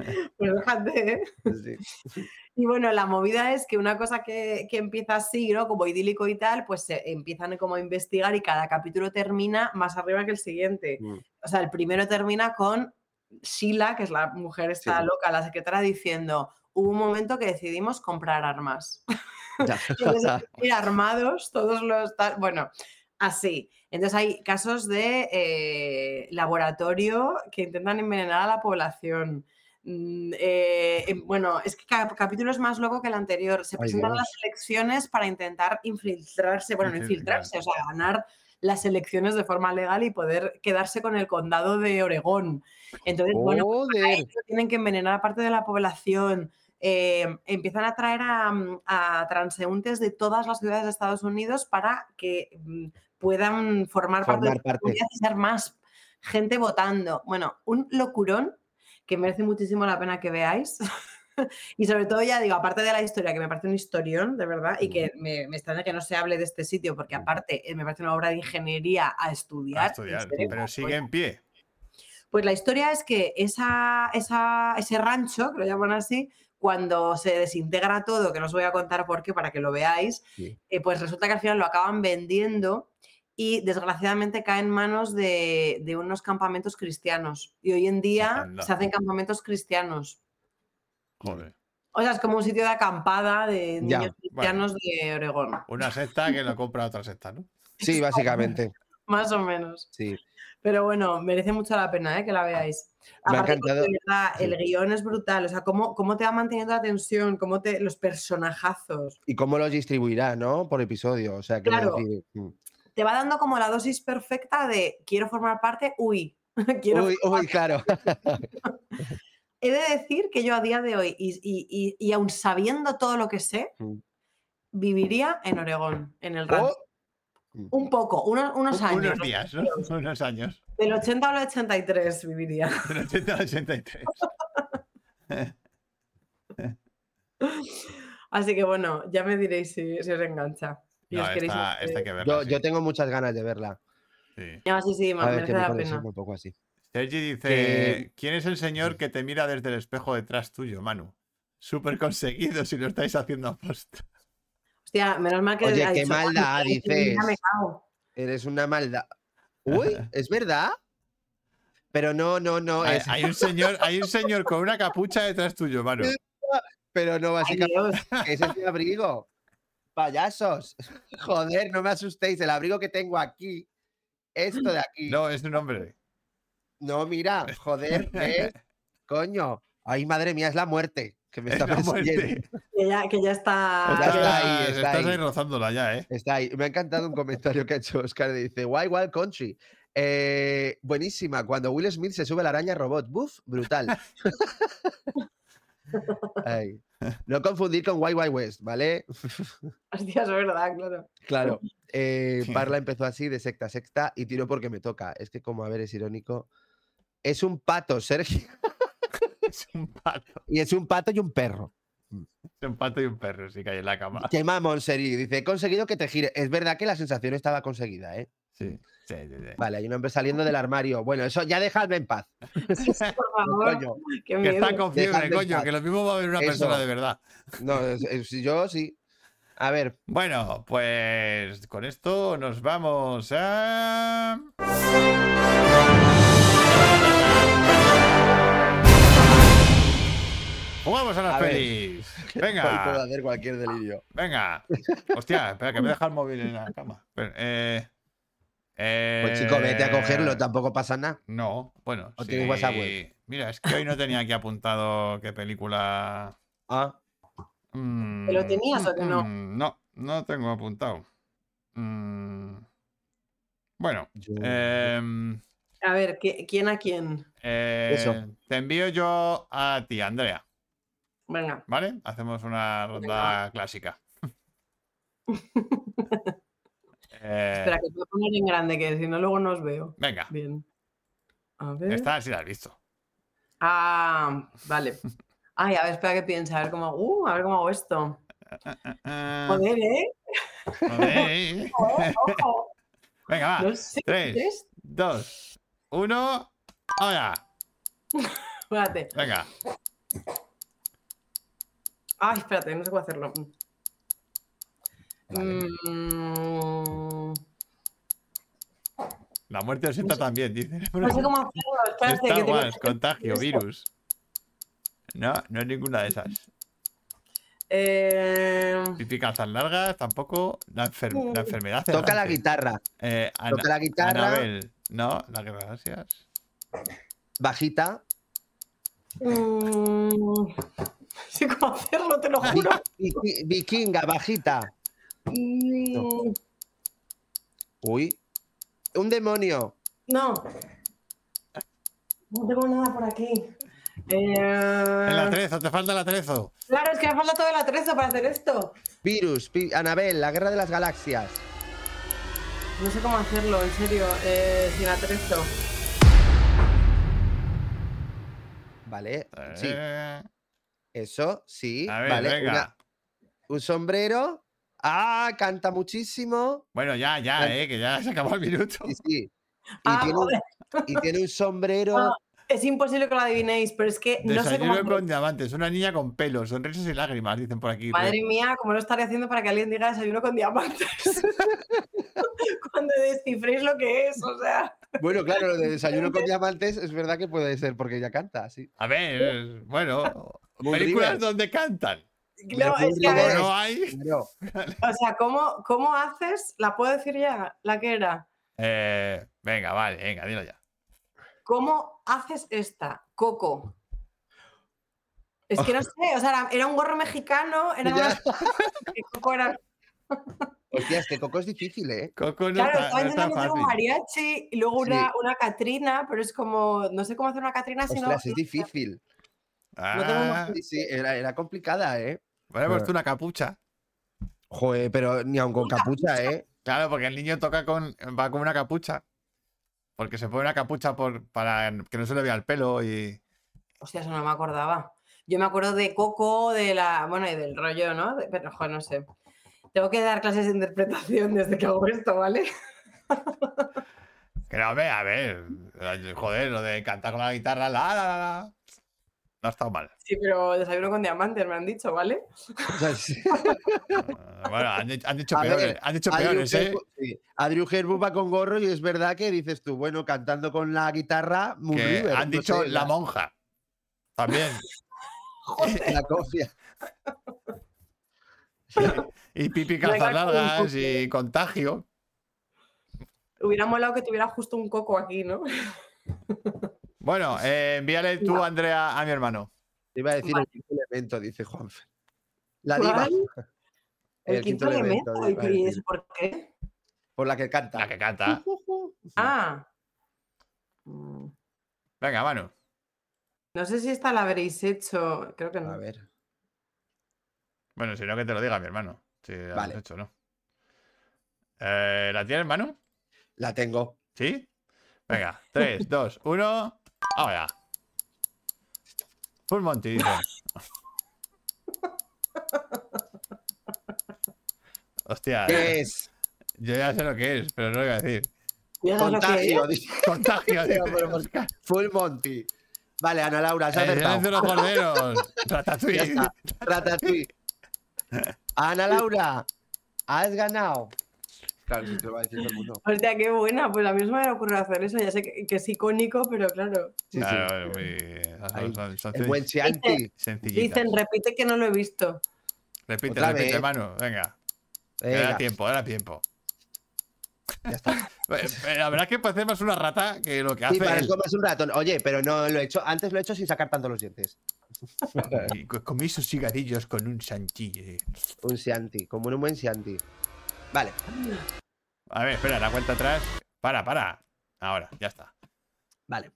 [LAUGHS] Pues déjate, ¿eh? Sí. Y bueno, la movida es que una cosa que, que empieza así, ¿no? Como idílico y tal, pues se empiezan como a investigar y cada capítulo termina más arriba que el siguiente. Mm. O sea, el primero termina con Sheila, que es la mujer esta Sí. loca, la secretaria, diciendo, hubo un momento que decidimos comprar armas. [LAUGHS] [LAUGHS] Y armados, todos los... tal- Bueno, así. Entonces hay casos de eh, laboratorio que intentan envenenar a la población. Mm, eh, em, bueno, es que cada capítulo es más loco que el anterior. Se Ay, presentan Dios. las elecciones para intentar infiltrarse, bueno, no Infil- infiltrarse, o sea, ganar las elecciones de forma legal y poder quedarse con el condado de Oregón. Entonces, bueno, Joder. ahí tienen que envenenar a parte de la población. eh, empiezan a traer a, mm, a transeúntes de todas las ciudades de Estados Unidos para que mm, puedan formar, parte de la comunidad y ser más gente votando. Bueno, un locurón que merece muchísimo la pena que veáis. [LAUGHS] y sobre todo, ya digo, aparte de la historia, que me parece un historión, de verdad, y que me, me extraña que no se hable de este sitio, porque aparte eh, me parece una obra de ingeniería a estudiar. A estudiar, pero pues, sigue en pie. pues la historia es que esa, esa- ese rancho, que lo llaman así, cuando se desintegra todo, que no os voy a contar por qué, para que lo veáis, Sí. eh, pues resulta que al final lo acaban vendiendo y desgraciadamente cae en manos de, de unos campamentos cristianos. Y hoy en día Anda. se hacen campamentos cristianos. Joder. O sea, es como un sitio de acampada de Ya, niños cristianos de Oregón, Una secta que lo compra otra secta, ¿no? [LAUGHS] Sí, básicamente. más o menos. Sí. Pero bueno, merece mucho la pena ¿eh? que la veáis. Me ha Aparte, que encantado. de verdad, Sí. el guion es brutal. O sea, cómo, cómo te va manteniendo la tensión, cómo te. los personajazos. Y cómo los distribuirá, ¿no? Por episodio. O sea, quiero Claro. decir. Te va dando como la dosis perfecta de quiero formar parte, uy. [LAUGHS] quiero Uy, uy, claro. [LAUGHS] He de decir que yo a día de hoy, y, y, y, y aun sabiendo todo lo que sé, Mm. viviría en Oregón, en el rancho. Oh, Un poco, unos, unos Un- años. Unos días, ¿no? [LAUGHS] Unos años. Del 80 al 83 viviría. Del 80 al 83. Así que bueno, ya me diréis si, si os engancha. Y No, os queréis esta, hacer- esta hay que verla. yo, sí. yo tengo muchas ganas de verla. Sí. Sí, sí, A me merece la pena. un poco así. Sergi dice: ¿Quién es el señor que te mira desde el espejo detrás tuyo, Manu? Súper conseguido si lo estáis haciendo a posta. Hostia, menos mal que. Oye, qué dicho, maldad, "Ay, que ya me dices". cago". Eres una maldad. Uy, [LAUGHS] ¿es verdad? Pero no, no, no. Hay, Es, hay un señor, hay un señor con una capucha detrás tuyo, Manu. [LAUGHS] pero no, básicamente Dios. es el abrigo. Payasos. [LAUGHS] Joder, no me asustéis. El abrigo que tengo aquí, esto de aquí. No, es un hombre. No, mira, [LAUGHS] joder, ¿ves? Coño. Ay, madre mía, es la muerte que me Es está persiguiendo. Que ya, que ya está. Ya está ahí, Estás- está estás ahí. ahí rozándola ya, ¿eh? Está ahí. Me ha encantado un comentario que ha hecho Oscar. Dice, Why Wild Country. Eh, buenísima. Cuando Will Smith se sube a la araña robot. Buf, brutal. [LAUGHS] Ay. No confundir con Wild Wild West, ¿vale? [LAUGHS] Hostia, es verdad, claro. Claro. eh, Parla empezó así de secta a secta y tiro porque me toca. Es que como, a ver, es irónico. Es un pato, Sergio. [LAUGHS] Es un pato. Y es un pato y un perro. Es un pato y un perro, sí hay en la cama. Qué mamón, Seri. Dice, he conseguido que te gire. Es verdad que la sensación estaba conseguida, ¿eh? Sí, sí, sí. sí. Vale, hay un hombre saliendo del armario. Bueno, eso ya dejadme en paz. [LAUGHS] Por favor, Coño. qué Que miedo. está con fiebre, coño, que lo mismo va a haber una Eso. persona de verdad. No, es- es- yo sí. A ver, Bueno, pues con esto nos vamos a. Jugamos a las A ver. pelis. [LAUGHS] hoy puedo Venga, hacer cualquier delirio. venga. Hostia, espera, que me deja el móvil en la cama. Eh, Pues chico, vete a cogerlo, eh, tampoco pasa nada. No, bueno. ¿O sí. tienes WhatsApp web? Mira, es que hoy no tenía aquí apuntado qué película. [LAUGHS] Ah, Mm, lo tenías o que no? mm, No, no tengo apuntado. Mm, Bueno, yo- em, A ver, ¿qué- ¿quién a quién? eh, Eso. te envío yo a ti, Andrea. Venga. ¿Vale? Hacemos una ronda clásica. [LAUGHS] Eh, Espera, que te voy a poner en grande, que si no luego no os veo. venga, Bien. A ver. esta sí la has visto. Ah, vale. Ay, a ver, espera que piense, a ver cómo, uh, a ver cómo hago esto. Joder, ¿eh? joder. Joder, ojo. Venga, va. No sé. Tres. Dos, uno. ¡Ahora! [LAUGHS] Espérate. Venga. Ay, espérate, no sé cómo hacerlo. Vale. Mm, La muerte os sienta también, dice. no sé cómo hacerlo. Espérate, Star que Wars, contagio, virus. No, no es ninguna de esas. Eh, largas, tampoco. La, enfer- la enfermedad. Toca la guitarra. Eh, Toca la guitarra. Anabel. No, la que gracias. Bajita. mm, [LAUGHS] no sé cómo hacerlo, te lo juro. vi- Vikinga, bajita. Mm, Uy. Un demonio. No. No tengo nada por aquí. El Eh, atrezo, te falta el atrezo. claro, es que me falta todo el atrezo para hacer esto. Virus. Anabel, la guerra de las galaxias. No sé cómo hacerlo, en serio, eh, sin atrezo. Vale. Sí. Eh, Eso, sí. a ver, vale. venga. una- un sombrero. Ah, canta muchísimo. Bueno, ya, ya, eh, que ya se acabó el minuto. Sí, sí. Y, Ah, tiene, un, joder, y tiene un sombrero. Ah, es imposible que lo adivinéis, pero es que no sé cómo con diamantes, una niña con pelos, sonrisas y lágrimas, dicen por aquí. Madre mía, ¿cómo lo estaré haciendo para que alguien diga desayuno con diamantes? [LAUGHS] Cuando descifréis lo que es, o sea. Bueno, claro, lo de desayuno con diamantes es verdad que puede ser porque ella canta, sí. A ver, bueno, películas donde cantan. No, Moon es que a Como ver, River. no hay. Claro. o sea, ¿cómo, ¿cómo haces? ¿La puedo decir ya? ¿La que era? Eh, venga, vale, venga, dilo ya. ¿Cómo haces esta? Coco. Es que no sé, o sea, era, era un gorro mexicano, era una- que Coco era. Hostia, es que Coco es difícil, ¿eh? Coco no Claro, estaba no intentando hacer un mariachi y luego Sí. una, una Catrina, pero es como, no sé cómo hacer una Catrina si no. Ostras, es difícil. No tengo Ah, Sí, sí, era, era complicada, ¿eh? Bueno, pues tú una capucha. Joder, pero ni aun con capucha, ¿eh? Claro, porque el niño toca con. va con una capucha. Porque se pone una capucha por, para que no se le vea el pelo y. Hostia, eso no me acordaba. Yo me acuerdo de Coco, de la. Bueno, y del rollo, ¿no? De- pero, joder, no sé. Tengo que dar clases de interpretación desde que hago esto, ¿vale? [LAUGHS] Que no, ve, a ver. Joder, lo de cantar con la guitarra, la, la, la, la. No ha estado mal. Sí, pero desayuno con diamantes, me han dicho, ¿vale? O sea, sí. Ah, Bueno, han, dicho- han dicho A peores, ver, han dicho Adriu peores, ¿eh? Sí, Adriu Herbu va con gorro y es verdad que dices tú, bueno, cantando con la guitarra, Moon Que River, han no dicho sé, la monja. También. [LAUGHS] la cofia. Y pipi Venga, calzas largas y contagio. Hubiera molado que tuviera justo un coco aquí, ¿no? [LAUGHS] Bueno, eh, envíale tú, No. Andrea, a mi hermano. Te iba a decir Vale. el quinto elemento, dice Juanfe. La diva. El, El quinto, quinto elemento. elemento, ¿Y eso por qué? Por la que canta. La que canta. [LAUGHS] Ah. Mm, Venga, Manu. No sé si esta la habréis hecho. Creo que no. A ver. Bueno, si no, que te lo diga mi hermano. Si lo Vale. has hecho, ¿no? Eh, ¿La tienes, Manu? La tengo. ¿Sí? Venga, 3, 2, 1. Ahora. Full Monty, dice. Hostia, ¿Qué es? yo ya sé lo que es, pero no lo voy a decir. Contagio. dice. Contagio, [LAUGHS] dice. Pero, pero, Oscar. Full Monty. Vale, Ana Laura, El silencio de acertado. los corderos. [LAUGHS] Ya Ratatouille. está. Ratatouille. [LAUGHS] Ana Laura, has ganado. Claro, si te lo va a decir todo el mundo. Hostia, qué buena. Pues a mí no se me ocurrido hacer eso. Ya sé que, que es icónico, pero claro. Sí, sí. Claro, muy- El buen Chianti. Dicen, repite que no lo he visto. Repite, Otra repite, vez. Manu. Venga. Venga, Era tiempo, era tiempo. ya está. [LAUGHS] Eh, eh, La verdad es que parece más una rata que lo que hace Sí, para él. comas un ratón. Oye, pero no lo he hecho. Antes lo he hecho sin sacar tanto los dientes. [LAUGHS] Y co- comí sus cigarrillos con un chantilly. Un Chianti, como un buen Chianti. Vale. A ver, espera, la cuenta atrás. Para, para. Ahora, ya está. Vale.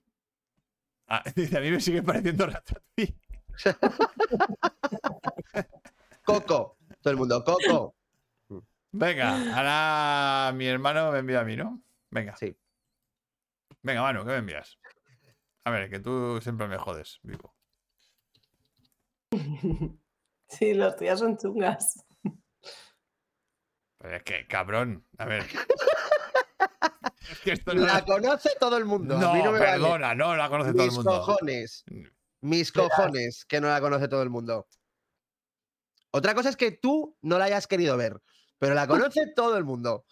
Ah, [LAUGHS] dice, a mí me sigue pareciendo ratatouille. [LAUGHS] Coco. Todo el mundo, Coco. Venga, ahora mi hermano me envía a mí, ¿no? Venga. Sí. Venga, Manu, ¿qué me envías? A ver, que tú siempre me jodes, vivo. [LAUGHS] Sí, los tuyas son chungas. Pero es que, cabrón, a ver. [LAUGHS] es que esto no, La conoce todo el mundo. a no, mí no me vale. perdona, no la conoce todo el Mis mundo. cojones. Mis cojones, que no la conoce todo el mundo. Otra cosa es que tú no la hayas querido ver, pero la conoce [LAUGHS] todo el mundo.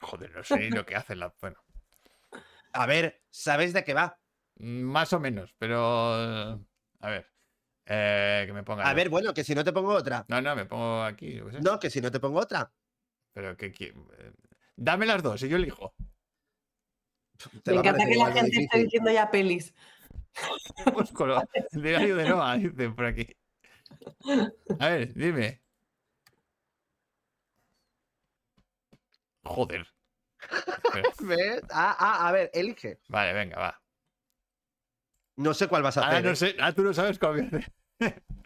Joder, no sé ni lo que hacen la. Bueno, A ver, ¿sabes de qué va? [LAUGHS] más o menos, pero. A ver. Eh, que me ponga. A yo. ver, bueno, que si no te pongo otra. No, no, me pongo aquí. yo qué sé. No, que si no te pongo otra. Pero que. qui- eh, Dame las dos y yo elijo. Te Me va a encanta parecer que la igual de gente esté difícil. diciendo ya pelis. [LAUGHS] Pues con lo- el [LAUGHS] diario de Noah, dicen por aquí. A ver, dime. Joder. Espera. [LAUGHS] ¿Ves? Ah, ah, a ver, elige. Vale, venga, va. No sé cuál vas a Ahora hacer. no ¿eh? sé, ah, tú no sabes cuál voy a hacer. [LAUGHS]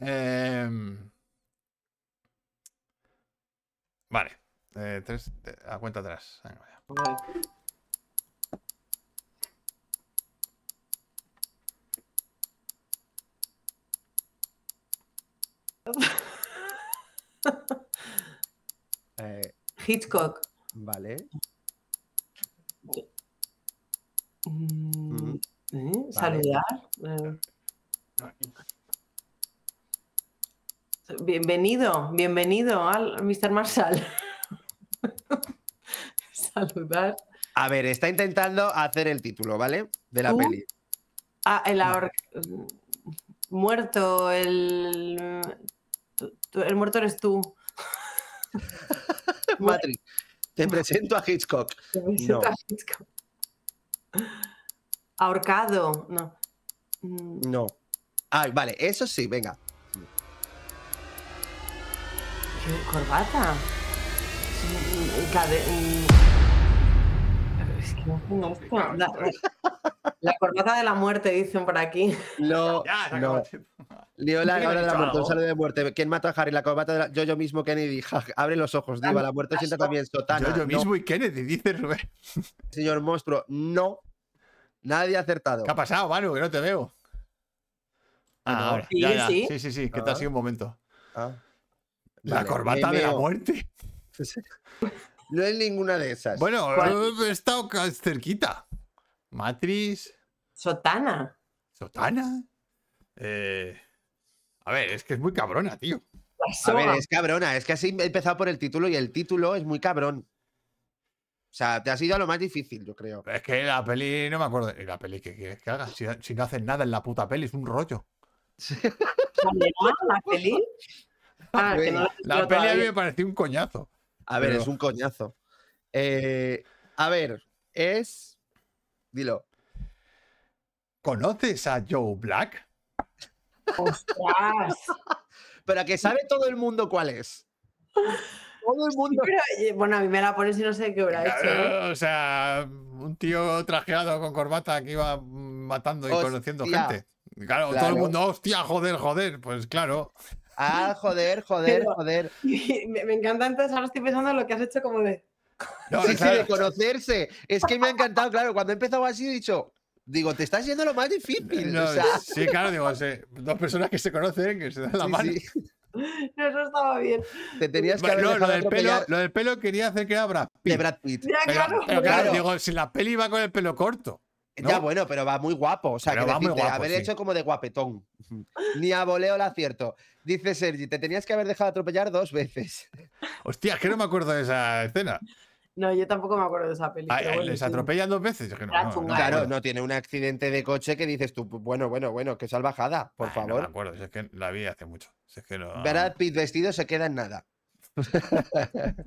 Em, Vale. eh, tres, eh, a cuenta atrás. Vaya. Eh, Hitchcock. vale. Mm, ¿eh? Vale. Saludar. Bienvenido, bienvenido al Mr. Marshall. [LAUGHS] Saludar. A ver, está intentando hacer el título, ¿vale? De la ¿Tú? peli. Ah, el ahor- muerto, el. El muerto eres tú. [LAUGHS] Matrix. Te presento a Hitchcock. [LAUGHS] Te presento a Hitchcock. Ahorcado, no. No. Ay, vale, eso sí, venga. ¿Qué corbata? Mm, cade- mm. Es que no tengo esto. [LAUGHS] La, la- corbata de la muerte, dicen por aquí. No, no. el tiempo. Lío la ¿Quién ha hora de la muerte, un saludo de muerte. ¿Quién mató a Harry? La corbata de la... Yo, yo mismo, Kennedy. [LAUGHS] Ja, abre los ojos, diva. La muerte sienta también sotana. Yo, yo No, mismo y Kennedy, dice Rubén. señor monstruo, no. Nadie ha acertado. ¿Qué ha pasado, Manu? Que no te veo. Ah. Sí, ya, ya. sí. Sí, sí, sí, que te ha sido un momento. Ah. La Vale, corbata me de la muerte. [LAUGHS] No es ninguna de esas. Bueno, ¿Cuál? he estado cerquita. Matrix, Sotana. Sotana. Eh, a ver, es que es muy cabrona, tío. A ver, es cabrona. Es que así he empezado por el título y el título es muy cabrón. O sea, te has ido a lo más difícil, yo creo. Es que la peli, no me acuerdo. ¿Y la peli qué quieres que haga? Si, si no hacen nada en la puta peli, es un rollo. ¿La peli? [LAUGHS] Ah, que no la, peli a mí me pareció un coñazo. A ver, Pero- es un coñazo. Eh, a ver, es. Dilo. ¿Conoces a Joe Black? ¡Ostras! [LAUGHS] Pero a que sabe todo el mundo cuál es. Todo el mundo. Pero, eh, bueno, a mí me la pones y no sé qué hubiera hecho. ¿eh? O sea, un tío trajeado con corbata que iba matando y Hostia. conociendo gente. Claro, todo el mundo, hostia, joder, joder. Pues claro. Ah, joder, joder, Pero- joder. [LAUGHS] Me, me encanta entonces, ahora estoy pensando en lo que has hecho como de... No, Sí, sí, de conocerse. Es que me ha encantado, claro. Cuando he empezado así he dicho, digo, te estás yendo lo más difícil. No, o sea, sí, claro, digo, sí, dos personas que se conocen, que se dan la sí, mano. sí, [LAUGHS] No, eso estaba bien. te tenías que Bueno, haber no, lo del, pelo, lo del pelo quería hacer que era Brad Pitt. de Brad Pitt. Ya, Pero, claro. pero claro, claro. digo, si la peli va con el pelo corto. ¿No? Ya, bueno, pero va muy guapo. O sea, Pero que va muy decirte, guapo, haber sí. hecho como de guapetón. [LAUGHS] Ni a voleo el acierto. Dice Sergi, te tenías que haber dejado atropellar dos veces. [LAUGHS] Hostia, es que no me acuerdo de esa escena. No, yo tampoco me acuerdo de esa peli. Ah, ¿Les atropellan dos veces? Que no, me Claro, no tiene un accidente de coche que dices tú, bueno, bueno, bueno, qué salvajada, por Ay, No me favor. acuerdo, si es que la vi hace mucho. Si es que no... Brad Pitt vestido se queda en nada. [LAUGHS]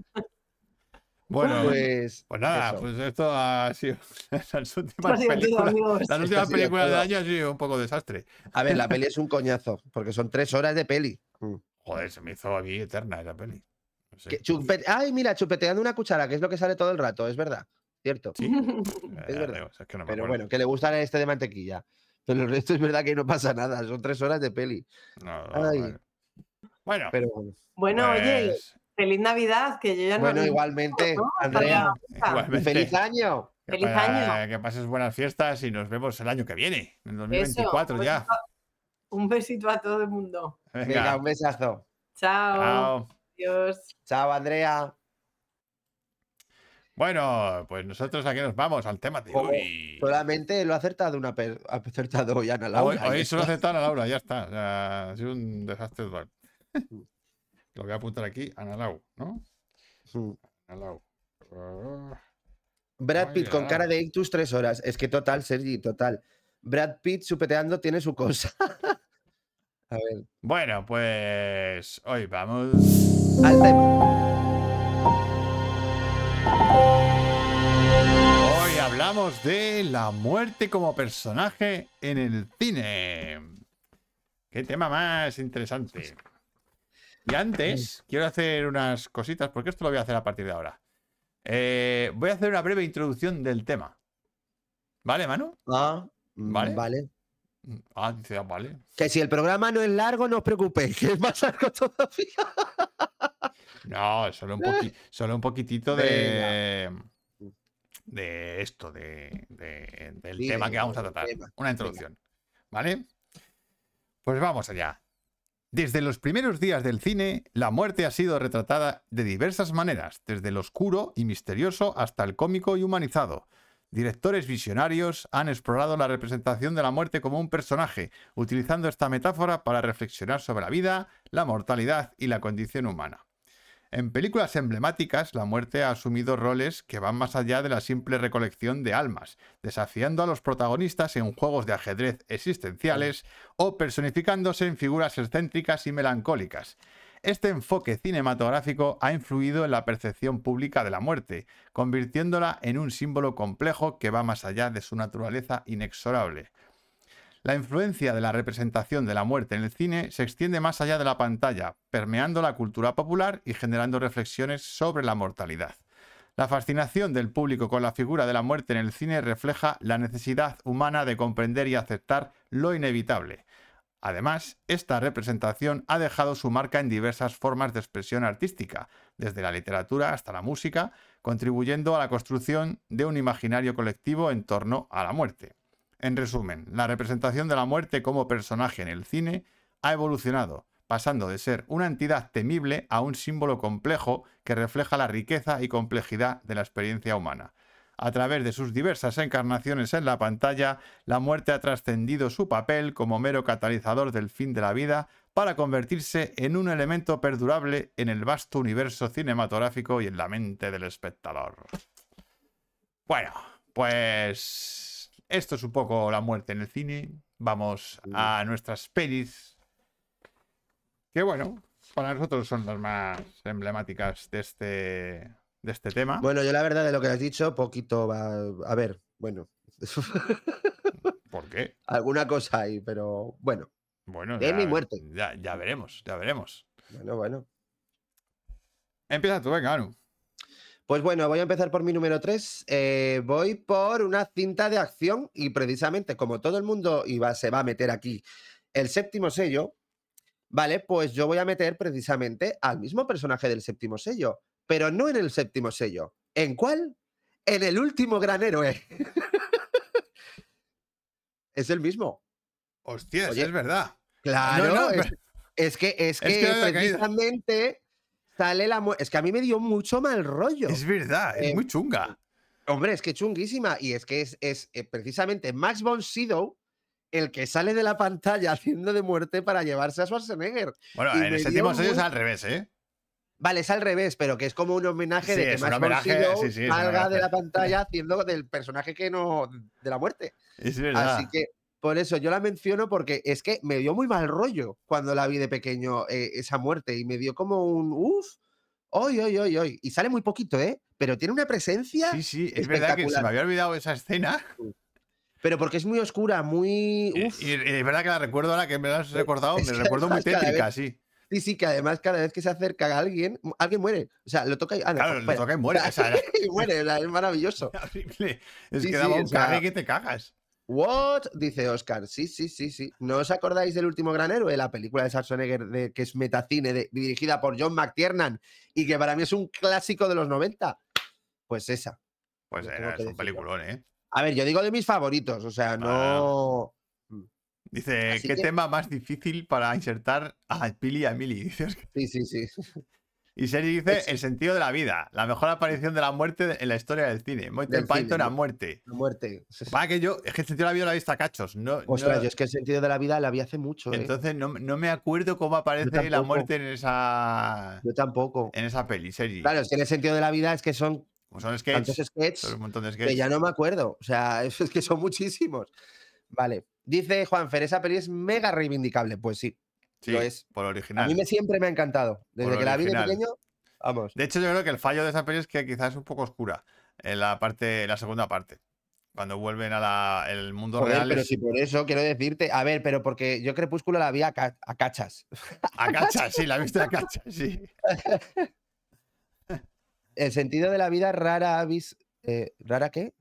Bueno, pues, Pues, nada, eso. pues esto ha sido [LAUGHS] las últimas películas. Las últimas películas del año ha sido un poco desastre. A ver, la peli es un coñazo, porque son tres horas de peli. Mm. Joder, se me hizo a mí eterna esa peli. No sé. Que chupe- Ay, mira, chupeteando una cuchara, que es lo que sale todo el rato, es verdad. Cierto. Sí, [LAUGHS] es verdad. digo, es que no me Pero bueno, que le gusta este de mantequilla. Pero el resto es verdad que no pasa nada, son tres horas de peli. No, no, Ay. bueno. Bueno, Pero bueno. Bueno, oye, pues, Feliz Navidad, que yo ya no. Bueno, no- igualmente, Andrea. Igualmente. ¡Feliz año! Que Feliz año. Que pases buenas fiestas y nos vemos el año que viene, en Eso, 2024 un ya. Un besito a todo el mundo. Venga, Venga, un besazo. Chao. chao. Adiós. Chao, Andrea. Bueno, pues nosotros aquí nos vamos al tema de Oh, hoy. Solamente lo ha acertado una ha acertado hoy Ana Laura. Hoy, hoy solo está. aceptar a Laura, ya está. O sea, ha sido un desastre total. [LAUGHS] Lo voy a apuntar aquí, Analau, ¿no? Mm. Analau. Ah, Brad Pitt con ya. cara de ictus tres horas. Es que total, Sergi, total. Brad Pitt chupeteando tiene su cosa. [LAUGHS] A ver. Bueno, pues hoy vamos. Al tema. Hoy hablamos de la muerte como personaje en el cine. Qué tema más interesante. Y antes, quiero hacer unas cositas, porque esto lo voy a hacer a partir de ahora. Eh, voy a hacer una breve introducción del tema. ¿Vale, Manu? Ah, mm, Vale. vale. Ah, dice, ah, vale. Que si el programa no es largo, no os preocupéis, que es más largo todavía. [LAUGHS] No, solo un, poqui- solo un poquitito de. De esto, de, de- del tema que vamos a tratar. Una introducción. ¿Vale? Pues vamos allá. Desde los primeros días del cine, la muerte ha sido retratada de diversas maneras, desde el oscuro y misterioso hasta el cómico y humanizado. Directores visionarios han explorado la representación de la muerte como un personaje, utilizando esta metáfora para reflexionar sobre la vida, la mortalidad y la condición humana. En películas emblemáticas, la muerte ha asumido roles que van más allá de la simple recolección de almas, desafiando a los protagonistas en juegos de ajedrez existenciales o personificándose en figuras excéntricas y melancólicas. Este enfoque cinematográfico ha influido en la percepción pública de la muerte, convirtiéndola en un símbolo complejo que va más allá de su naturaleza inexorable. La influencia de la representación de la muerte en el cine se extiende más allá de la pantalla, permeando la cultura popular y generando reflexiones sobre la mortalidad. La fascinación del público con la figura de la muerte en el cine refleja la necesidad humana de comprender y aceptar lo inevitable. Además, esta representación ha dejado su marca en diversas formas de expresión artística, desde la literatura hasta la música, contribuyendo a la construcción de un imaginario colectivo en torno a la muerte. En resumen, la representación de la muerte como personaje en el cine ha evolucionado, pasando de ser una entidad temible a un símbolo complejo que refleja la riqueza y complejidad de la experiencia humana. A través de sus diversas encarnaciones en la pantalla, la muerte ha trascendido su papel como mero catalizador del fin de la vida para convertirse en un elemento perdurable en el vasto universo cinematográfico y en la mente del espectador. Bueno, pues esto es un poco la muerte en el cine. Vamos a nuestras pelis. Que bueno, para nosotros son las más emblemáticas de este, de este tema. Bueno, yo la verdad de lo que has dicho, poquito va. A ver, bueno. [LAUGHS] ¿Por qué? Alguna cosa hay, pero bueno, Bueno, De ya, mi muerte. Ya, ya veremos, ya veremos. bueno, bueno. Empieza tú, venga, Anu. Pues bueno, voy a empezar por mi número 3. voy por una cinta de acción y precisamente como todo el mundo iba, se va a meter aquí el séptimo sello, vale, pues yo voy a meter precisamente al mismo personaje del séptimo sello, pero no en el séptimo sello. ¿En cuál? En el último gran héroe. [LAUGHS] es el mismo. Hostias, Oye, es verdad. Claro, No, no, es, pero- es que, es Es que, precisamente sale la muerte. Es que a mí me dio mucho mal rollo. Es verdad, es Eh, muy chunga. Hombre, es que chunguísima. Y es que es, es, eh, precisamente Max von Sydow el que sale de la pantalla [LAUGHS] haciendo de muerte para llevarse a Schwarzenegger. Bueno, y en el séptimo sello es muy- al revés, ¿eh? Vale, es al revés, pero que es como un homenaje Sí, de que Max von homenaje, Sydow sí, salga de la pantalla haciendo del personaje que no. de la muerte. Es verdad. Así que por eso yo la menciono porque es que me dio muy mal rollo cuando la vi de pequeño eh, esa muerte y me dio como un uff, hoy, hoy, hoy, hoy. Y sale muy poquito, ¿eh? Pero tiene una presencia, Sí, sí, es verdad que se me había olvidado esa escena. pero porque es muy oscura, muy. Y, Uf. y- y es verdad que la recuerdo ahora que me la has recordado, es me recuerdo muy tétrica, vez- sí. Sí, sí, que además cada vez que se acerca a alguien, alguien muere. O sea, lo toca y. ah, no, Claro, espera. toca y muere. O sea, [LAUGHS] y muere, o es maravilloso. [LAUGHS] Es que sí, daba o un sea, cague que te cagas. ¿What? Dice Oscar. Sí, sí, sí, sí. ¿No os acordáis del último gran héroe? La película de Schwarzenegger de, que es metacine, de- dirigida por John McTiernan y que para mí es un clásico de los 90. Pues esa. Pues era, es un peliculón, ¿eh? A ver, yo digo de mis favoritos, o sea, no. Dice, Así ¿qué que- tema más difícil para insertar a Pili y a [LAUGHS] Oscar. Sí, sí, sí. Y Seri dice, Es- el sentido de la vida, la mejor aparición de la muerte en la historia del cine. Monty Python cine, a muerte. La muerte. Va que yo, es que el sentido de la vida lo he visto a cachos. No, Ostras, no- yo es que el sentido de la vida la vi hace mucho, ¿eh? entonces no, no me acuerdo cómo aparece la muerte en esa Yo tampoco. en esa peli, Seri. Claro, es que en el sentido de la vida es que son son sketches, sketches son un montón de que sketches. ya no me acuerdo. O sea, [LAUGHS] es que son muchísimos. Vale. Dice Juanfer, esa peli es mega reivindicable. Pues sí, Sí, lo es. por A original. mí me, siempre me ha encantado. Desde Por que la vi de pequeño, vamos. De hecho, yo creo que el fallo de esa peli es que quizás es un poco oscura en la parte, en la segunda parte. Cuando vuelven a el mundo Joder, real. pero es- si por eso quiero decirte. A ver, pero porque yo Crepúsculo la vi a, ca- a cachas. A [LAUGHS] cacha, sí, la viste a cacha, sí. El sentido de la vida rara avis. eh, ¿Rara qué?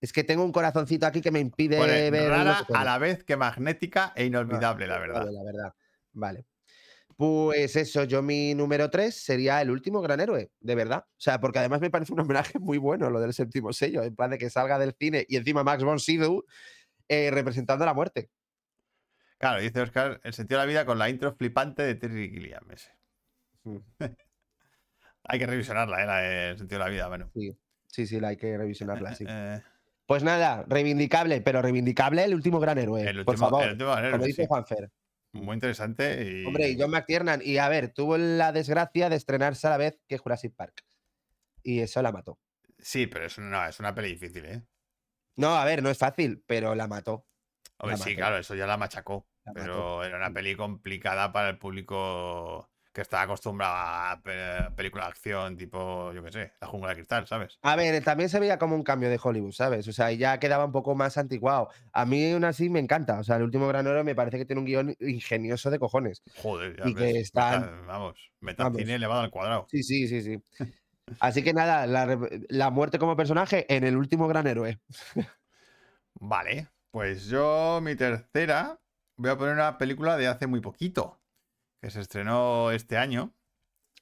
Es que tengo un corazoncito aquí que me impide ver. rara no sé cómo. a la vez que magnética e inolvidable, la verdad. La verdad. Vale. Pues eso, yo mi número 3 sería el último gran héroe, de verdad. O sea, porque además me parece un homenaje muy bueno lo del séptimo sello, en plan de que salga del cine y encima Max von Sydow eh, representando la muerte. Claro, dice Oscar, el sentido de la vida con la intro flipante de Terry Gilliam. ese. Mm. [LAUGHS] Hay que revisionarla, ¿eh? la del sentido de la vida, bueno. Sí, sí, sí, la hay que revisionarla, sí. Eh, Pues nada, reivindicable, pero reivindicable el último gran héroe. el por último, favor, el último héroe, como dice sí. Juanfer. Muy interesante y. Hombre, y John McTiernan. Y a ver, tuvo la desgracia de estrenarse a la vez que Jurassic Park. Y eso la mató. Sí, pero es una, es una peli difícil, ¿eh? No, a ver, no es fácil, pero la mató. Hombre, La sí, mató. claro, eso ya la machacó. La mató. pero era una peli complicada para el público que está acostumbrado a pe- película de acción, tipo, yo qué sé, La Jungla de Cristal, ¿sabes? A ver, también se veía como un cambio de Hollywood, ¿sabes? O sea, ya quedaba un poco más anticuado. A mí aún así me encanta. O sea, el último gran héroe me parece que tiene un guion ingenioso de cojones. Joder, ya Y que ves, están- meta- vamos, metacine elevado al cuadrado. Sí, sí, sí, sí. Así que nada, la, la muerte como personaje en el último gran héroe. Vale, pues yo, mi tercera, voy a poner una película de hace muy poquito, que se estrenó este año.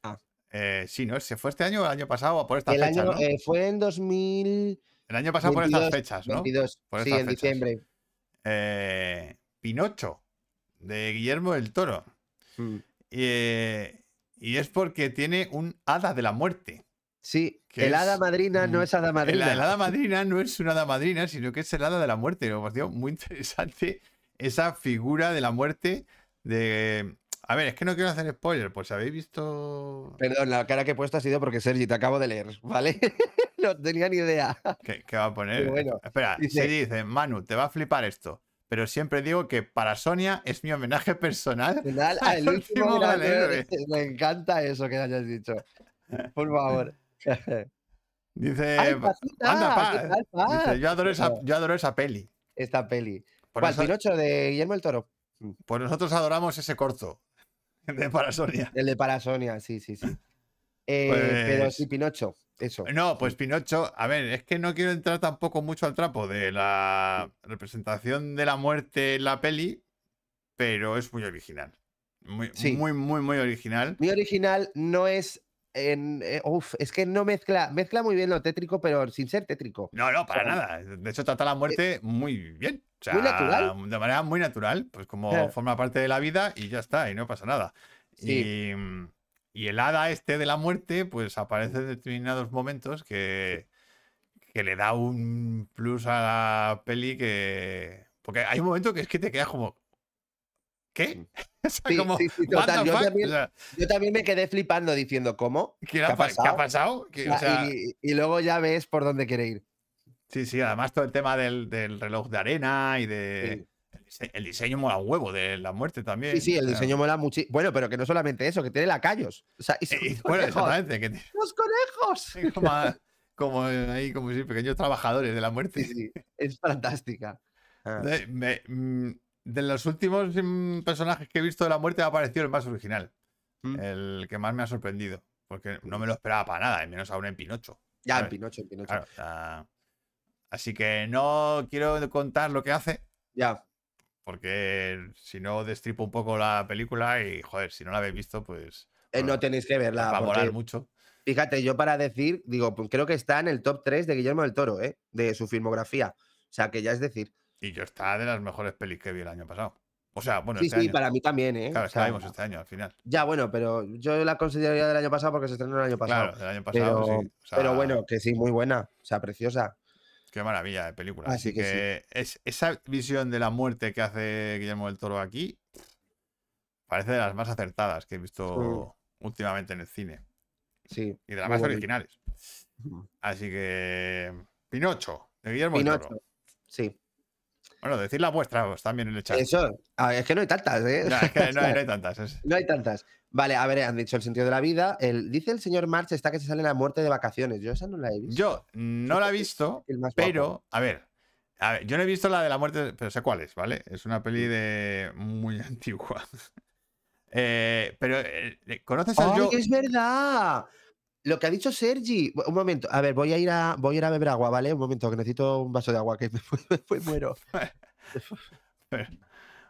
Ah. Eh, sí, ¿no? ¿Se fue este año o el año pasado o por esta el fecha, año ¿no? eh, fue en 2022. el año pasado por estas fechas, ¿no? 22, Por sí, estas en fechas. diciembre. Eh, Pinocho, de Guillermo del Toro. Mm. Y, y es porque tiene un hada de la muerte. Sí, Que el hada madrina no es hada El, madrina. el hada madrina no es una hada madrina, sino que es el hada de la muerte. Me pareció muy interesante esa figura de la muerte de... A ver, es que no quiero hacer spoiler, pues habéis visto... Perdón, la cara que he puesto ha sido porque Sergi te acabo de leer, ¿vale? [LAUGHS] no tenía ni idea. ¿Qué, qué va a poner? Bueno. Espera, Dice- Seri dice, Manu, te va a flipar esto. Pero siempre digo que para Sonia es mi homenaje personal. Final, el Al último gran héroe. héroe. Me encanta eso que hayas dicho. Por favor. [LAUGHS] Dice, anda, pa. Yo adoro, esa, yo adoro esa peli. Esta peli. Por ¿Cuál? eso- Pinocho de Guillermo el Toro. Pues nosotros adoramos ese corto [LAUGHS] de para Sonia. El de Parasonia, sí, sí, sí. [LAUGHS] Eh, Pero Pues- sí, Pinocho, eso. No, pues Pinocho, a ver, es que no quiero entrar tampoco mucho al trapo de la representación de la muerte en la peli, pero es muy original. Muy, Sí. muy, muy, muy original. Mi original no es. En, eh, uf, es que no mezcla, mezcla muy bien lo tétrico, pero sin ser tétrico. No, no, para Como- nada. De hecho, trata la muerte muy bien. O sea, Muy natural. De manera muy natural, pues como Claro. forma parte de la vida y ya está, y no pasa nada. Sí. Y, y el hada este de la muerte, pues aparece en determinados momentos que, que le da un plus a la peli que... Porque hay un momento que es que te quedas como... ¿Qué? [LAUGHS] O sea, Sí, como, sí, sí, "What total, the yo fuck?". también- me quedé flipando diciendo, ¿cómo? ¿qué, ¿Qué ha qué pasado? o sea, sea, y, y luego ya ves por dónde quiere ir. Sí, sí, además todo el tema del, del reloj de arena y de... El dise- El diseño mola un huevo de la muerte también. Sí, sí, el diseño mola mucho. Bueno, pero que no solamente eso, que tiene lacayos. O sea, y [LAUGHS] son y- los bueno, conejos, exactamente. Que tiene [LAUGHS] ¡Los conejos! como, a- como ahí, como si pequeños trabajadores de la muerte. Sí, sí, es fantástica. Ah, me- mm, de los últimos mm, personajes que he visto de la muerte me ha parecido el más original. Mm. El que más me ha sorprendido. Porque no me lo esperaba para nada, y menos aún en Pinocho. Ya, en. Pinocho, en Pinocho. Claro, Así que no quiero contar lo que hace, Ya. porque si no destripo un poco la película y, joder, si no la habéis visto, pues Eh, no Bueno, tenéis que verla. va a molar porque, mucho. fíjate, yo para decir, digo, pues creo que está en el top 3 de Guillermo del Toro, ¿eh? De su filmografía. O sea, que ya es decir. Y yo está de las mejores pelis que vi el año pasado. O sea, bueno, sí, este sí, año. para mí también, ¿eh? Claro, O sea, vimos este año al final. Ya, bueno, pero yo la consideraría del año pasado porque se estrenó el año pasado. Claro, del año pasado, pero, sí. O sea, pero bueno, que sí, muy buena. O sea, preciosa. Qué maravilla de película. Así Así, que que, es, esa visión de la muerte que hace Guillermo del Toro aquí parece de las más acertadas que he visto últimamente en el cine. Sí. Y de las más bonito. originales. Así que. Pinocho, de Guillermo Pinocho. del Toro. Sí. Bueno, decir la vuestra pues, también en el chat. Eso. a es que no hay tantas, ¿eh? No, es que no hay, no hay [LAUGHS] tantas. es- No hay tantas. Vale, a ver, han dicho el sentido de la vida. El, dice el señor March está que se sale la muerte de vacaciones. Yo esa no la he visto. Yo no la he visto, pero, a ver, a ver, yo no he visto la de la muerte, pero sé cuál es, ¿vale? Es una peli de muy [LAUGHS] antigua. Eh, pero, eh, ¿conoces ¡Ay, yo? es verdad! Lo que ha dicho Sergi. Un momento, a ver, voy a ir a, voy a, ir a beber agua, ¿vale? Un momento, que necesito un vaso de agua, que [LAUGHS] me, me [LAUGHS] muero.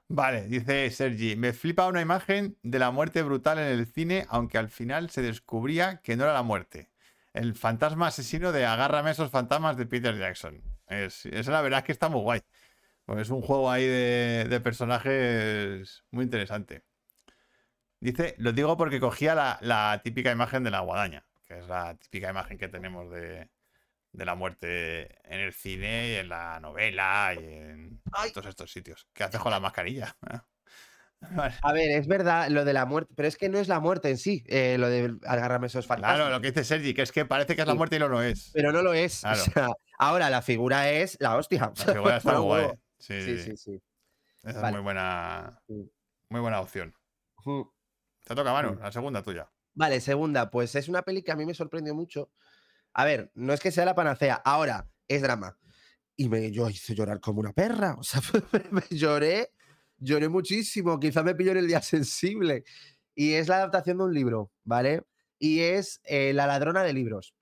Vale, dice Sergi, me flipa una imagen de la muerte brutal en el cine, aunque al final se descubría que no era la muerte. El fantasma asesino de Agárrame esos fantasmas de Peter Jackson. Es, esa la verdad es que está muy guay. Pues es un juego ahí de, de personajes muy interesante. Dice, lo digo porque cogía la, la típica imagen de la guadaña, que es la típica imagen que tenemos de, de la muerte en el cine y en la novela y en Ay. todos estos sitios. ¿Qué haces con la mascarilla? [LAUGHS] Vale. A ver, es verdad lo de la muerte, pero es que no es la muerte en sí, eh, lo de agarrarme esos fantasmas. Claro, lo que dice Sergi, que es que parece que es la muerte y no lo es. Pero no lo es. Claro. O sea, ahora la figura es la hostia. La figura está [LAUGHS] guay. Sí, Sí, sí, sí, sí. Esa es muy buena, muy buena opción. Te toca, Manu, Sí. la segunda tuya. Vale, segunda, pues es una peli que a mí me sorprendió mucho. A ver, no es que sea la panacea, ahora es drama. Y me, yo hice llorar como una perra. O sea, [LAUGHS] me lloré, lloré muchísimo. Quizá me pilló en el día [LAUGHS] sensible. Y es la adaptación de un libro, ¿vale? Y es eh, La ladrona de libros.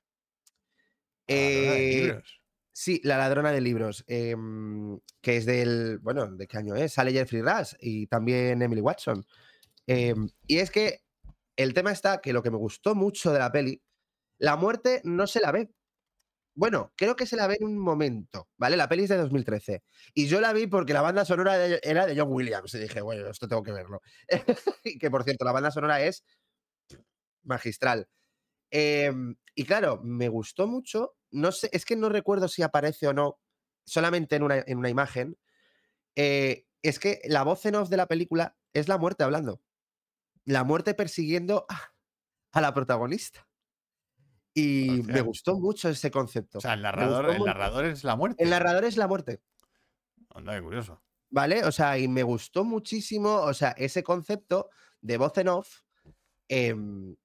La ladrona de Eh, libros. Sí, La ladrona de libros, em, que es del, bueno, ¿de qué año es? Sale Jeffrey Rush y también Emily Watson. Em, y es que el tema está que lo que me gustó mucho de la peli, la muerte no se la ve. Bueno, creo que se la ve en un momento, ¿vale? La peli es de 2013. Y yo la vi porque la banda sonora era de John Williams. Y dije, bueno, esto tengo que verlo. [LAUGHS] y que por cierto, la banda sonora es magistral. Em, y claro, me gustó mucho. No sé, es que no recuerdo si aparece o no, solamente en una, en una imagen. eh, es que la voz en off de la película es la muerte hablando. La muerte persiguiendo a, a la protagonista. Y me gustó mucho ese concepto. O sea, el narrador, el narrador es la muerte. El narrador es la muerte. Anda, qué curioso. ¿Vale? O sea, y me gustó muchísimo, o sea, ese concepto de voz en off, em,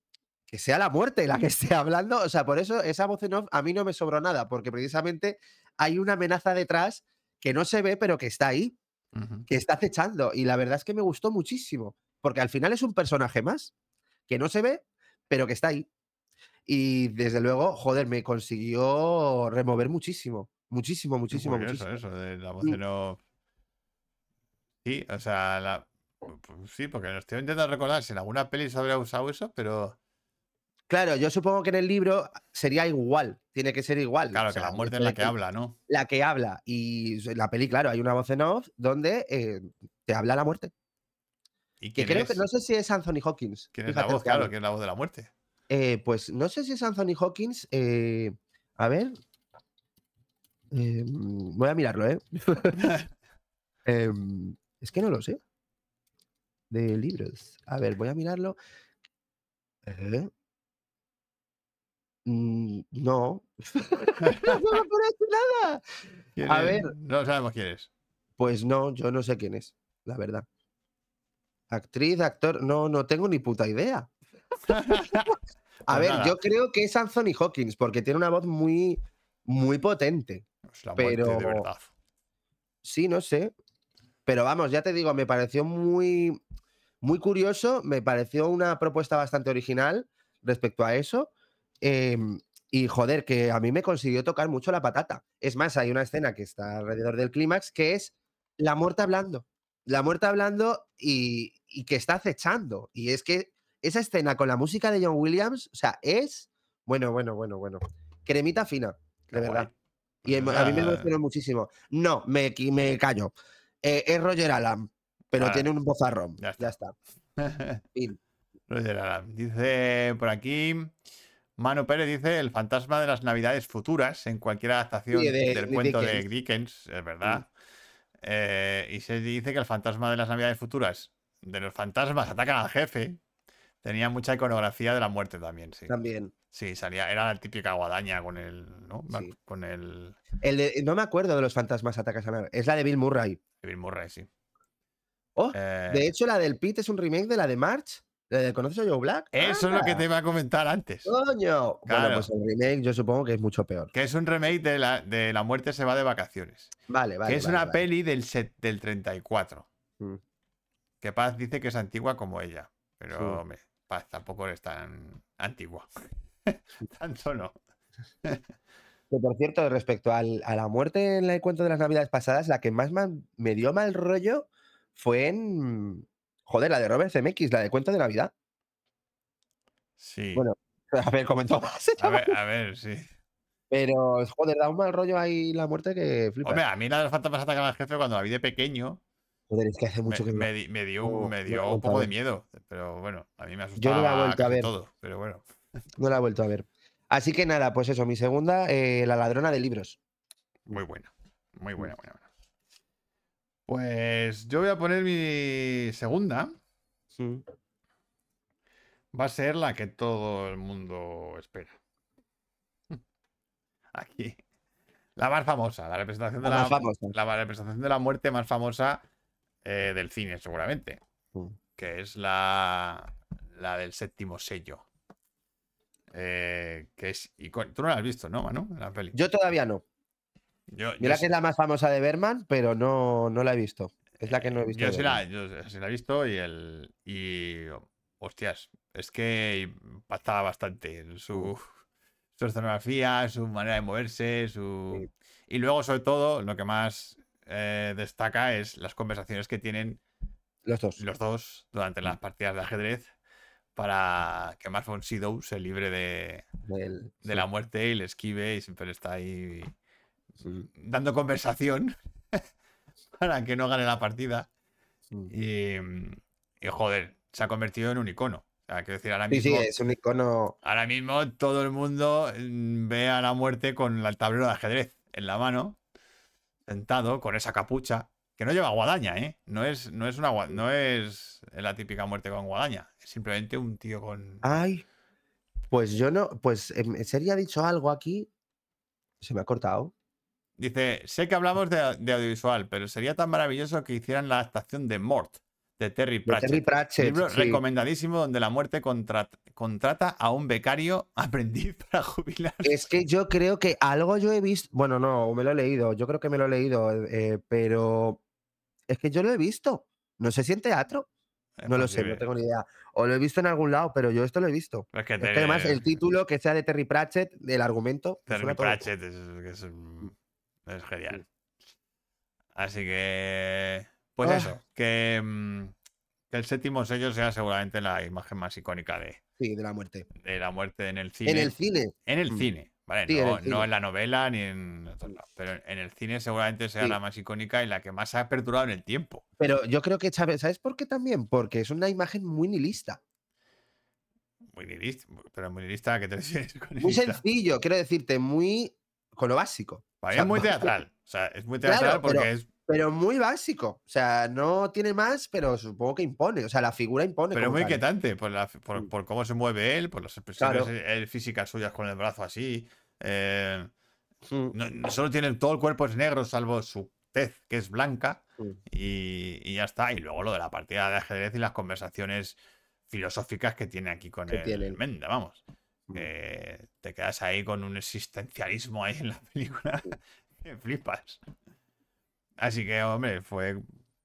que sea la muerte la que esté hablando. O sea, por eso esa voz en off a mí no me sobró nada, porque precisamente hay una amenaza detrás que no se ve, pero que está ahí, que está acechando. Y la verdad es que me gustó muchísimo, porque al final es un personaje más, que no se ve, pero que está ahí. Y desde luego, joder, me consiguió remover muchísimo, muchísimo, muchísimo, muchísimo. eso de la voz Mm. Sí, o sea, la- sí, porque lo estoy intentando recordar si en alguna peli se habría usado eso, pero Claro, yo supongo que en el libro sería igual, tiene que ser igual. claro, o que la muerte es la que habla, ¿no? La que habla. Y en la peli, claro, hay una voz en off donde eh, te habla la muerte. ¿Y Que quién creo es? que no sé si es Anthony Hawkins. ¿Quién es la voz? Claro, que es la voz de la muerte. Eh, pues no sé si es Anthony Hawkins. eh, a ver. Eh, voy a mirarlo, ¿eh? [LAUGHS] Em, es que no lo sé. De libros. A ver, voy a mirarlo. Mm, no. [LAUGHS] no me aparece nada. ¿Quién A ver. No sabemos quién es. Pues no, yo no sé quién es, la verdad. Actriz, actor, no, no tengo ni puta idea. [LAUGHS] A Pues ver, nada. yo creo que es Anthony Hawkins, porque tiene una voz muy, muy potente. Es la muerte de pero- verdad. Sí, no sé. Pero vamos, ya te digo, me pareció muy, muy curioso, me pareció una propuesta bastante original respecto a eso. em, Y joder, que a mí me consiguió tocar mucho la patata. Es más, hay una escena que está alrededor del clímax que es la muerte hablando. La muerte hablando y, y que está acechando. Y es que esa escena con la música de John Williams, o sea, es. Bueno, bueno, bueno, bueno. Cremita fina, de guay. verdad. Y em- a mí me nada. emocionó muchísimo. No, me, me callo. Eh, es Roger Alam, pero tiene un bozarrón. Ya Ya está. [LAUGHS] Fin. Roger Aram. Dice por aquí. Manu Pérez dice el fantasma de las navidades futuras en cualquier adaptación Sí, de- del de cuento de Dickens. Es verdad. Eh, y se dice que el fantasma de las navidades futuras de los fantasmas atacan al jefe. Tenía mucha iconografía de la muerte también, sí. También. Sí, salía, era la típica guadaña con el, ¿no? Sí. Con el El de- no me acuerdo de los fantasmas atacas a Es la de Bill Murray. Bill Murray, sí. Oh, Eh, de hecho, la del Pete es un remake de la de March. ¿La de ¿Conoces a Joe Black? eso es lo que te iba a comentar antes. ¡Coño! Claro. Bueno, pues el remake yo supongo que es mucho peor. Que es un remake de la, de la muerte se va de vacaciones. Vale, vale. que es vale, una vale. peli del, set, del 34. Mm. Que Paz dice que es antigua como ella. Pero, Sí. hombre, Paz tampoco es tan antigua. [LAUGHS] Tanto no. Que por cierto, respecto al- a la muerte en el cuento de las navidades pasadas, la que más me dio mal rollo fue en. Joder, la de Robert Zemeckis, la de cuento de Navidad. Sí. Bueno, [LAUGHS] A ver, comentó más. a, ver, a ver, sí. Pero, joder, da un mal rollo ahí la muerte que flipas. Hombre, a mí la de los fantasmas atacan al jefe cuando la vi de pequeño Joder, es que hace me, mucho que me di- me dio, no- un- me dio la un poco de miedo. Pero bueno, a mí me Yo asustaba no la he vuelto a ver. todo. Pero bueno, [LAUGHS] no la he vuelto a ver. Así que nada, pues eso, mi segunda, eh, La ladrona de libros. muy buena. Muy buena, buena, buena. Pues yo voy a poner mi segunda. Va a ser la que todo el mundo espera. [LAUGHS] Aquí. La más famosa, la representación de La la, más famosa. la representación de la muerte más famosa eh, del cine, seguramente. Mm. Que es la, la del séptimo sello. Eh, que es Tú no la has visto, ¿no, Manu? La peli. Yo todavía no. Yo- yo Mira sí- que es la más famosa de Berman, pero no, no la he visto. Es la que no he visto. Yo sí, la, Bergman. yo sí la he visto y el. Y. Hostias, es que impactaba bastante en su, su escenografía, su manera de moverse, su. Sí. Y luego, sobre todo, lo que más eh, destaca es las conversaciones que tienen Los dos. los dos durante las partidas de ajedrez para que Mark von Sydow se libre de, del- de la muerte y le esquive y siempre está ahí sí. dando conversación [LAUGHS] para que no gane la partida. Mm. Y, y, joder, se ha convertido en un icono. O sea, quiero decir, ahora Sí, sí, mismo, es un icono. ahora mismo todo el mundo mm, ve a la muerte con el tablero de ajedrez en la mano, sentado, con esa capucha, que no lleva guadaña, ¿eh? No es, no es, una, no es la típica muerte con guadaña, es simplemente un tío con... Ay, pues yo no. Pues en serio ha dicho algo aquí. Se me ha cortado. Dice, sé que hablamos de, de audiovisual, pero sería tan maravilloso que hicieran la adaptación de Mort, de Terry De Pratchett. Terry Pratchett. Libro sí. recomendadísimo donde la muerte contra- contrata a un becario [LAUGHS] aprendiz para jubilarse. Es que yo creo que algo yo he visto. Bueno, no, me lo he leído. Yo creo que me lo he leído. eh, pero es que yo lo he visto. No sé si en teatro. Es No lo sé, no tengo ni idea. O lo he visto en algún lado, pero yo esto lo he visto. Es que, Es que además el título que sea de Terry Pratchett, el argumento. me Terry. Pratchett es, es, genial. Así que, pues Ah. eso, que, mm, que el séptimo sello sea seguramente la imagen más icónica de, Sí, de la muerte. de la muerte en el cine. En el cine. En el Mm. cine, ¿vale? Sí, en no, no en la novela ni en pero en el cine seguramente sea Sí. la más icónica y la que más ha perdurado en el tiempo. Pero yo creo que, ¿sabes ¿sabes por qué también? Porque es una imagen muy nihilista. Muy nihilista, pero muy nihilista, ¿qué te refieres con Muy sencillo, quiero decirte, muy. con lo básico. Para O sea, es muy [LAUGHS] teatral. O sea, es muy teatral Claro, porque pero- es. Pero muy básico. O sea, no tiene más, pero supongo que impone. O sea, la figura impone. Pero muy inquietante por, la- por, Mm. por cómo se mueve él, por las expresiones Claro. eh, físicas suyas con el brazo así. eh, Mm, no, no solo tiene todo el cuerpo es negro, salvo su tez, que es blanca, mm. y, y ya está. Y luego lo de la partida de ajedrez y las conversaciones filosóficas que tiene aquí con Que el tienen. Menda, vamos. Mm. Que te quedas ahí con un existencialismo ahí en la [LAUGHS] película que flipas. Así que, hombre, fue,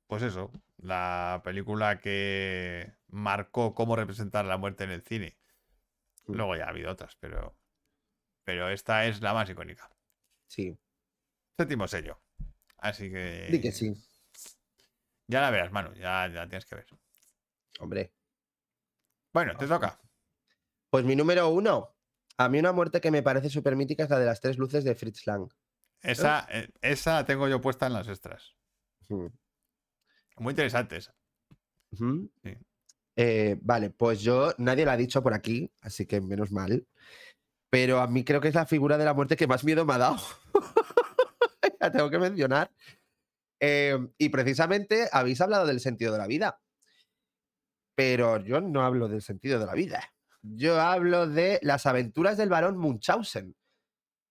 pues eso, la película que marcó cómo representar la muerte en el cine. Mm. Luego ya ha habido otras, pero pero esta es la más icónica. Sí, Séptimo sello. Así que. di que sí. Ya la verás, Manu, ya, ya tienes que ver. Hombre. Bueno, te toca. Pues mi número uno. A mí una muerte que me parece súper mítica es la de las tres luces de Fritz Lang. Esa, eh, esa la tengo yo puesta en las extras. Muy interesante esa. Ujú. Sí. Eh, vale, pues yo, nadie lo ha dicho por aquí, así que menos mal. Pero a mí creo que es la figura de la muerte que más miedo me ha dado. [LAUGHS] la tengo que mencionar. Eh, y precisamente habéis hablado del sentido de la vida. Pero yo no hablo del sentido de la vida. Yo hablo de las aventuras del varón Munchausen.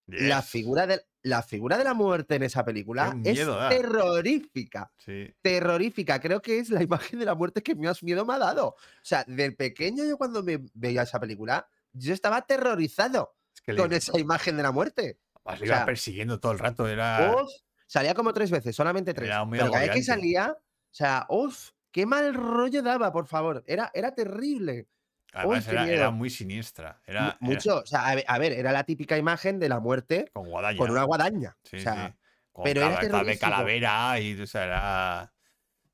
La, figura de, la figura de la muerte en esa película es terrorífica Sí. terrorífica. Creo que es la [LAUGHS] imagen de la muerte que más miedo me ha dado. O sea, del pequeño yo cuando me veía esa película, yo estaba aterrorizado Es que con esa imagen de la muerte. además le o iba sea, persiguiendo todo el rato. Era. Uf, salía como tres veces, solamente tres. Era muy Pero cada vez que salía, o sea, uff, qué mal rollo daba, por favor. Era, era terrible. Además, era, muy siniestra. Era, era Mucho. O sea, a ver, era la típica imagen de la muerte con guadaña. con una guadaña. Sí, o sea, sí. Con pero era de calavera y o sea, era.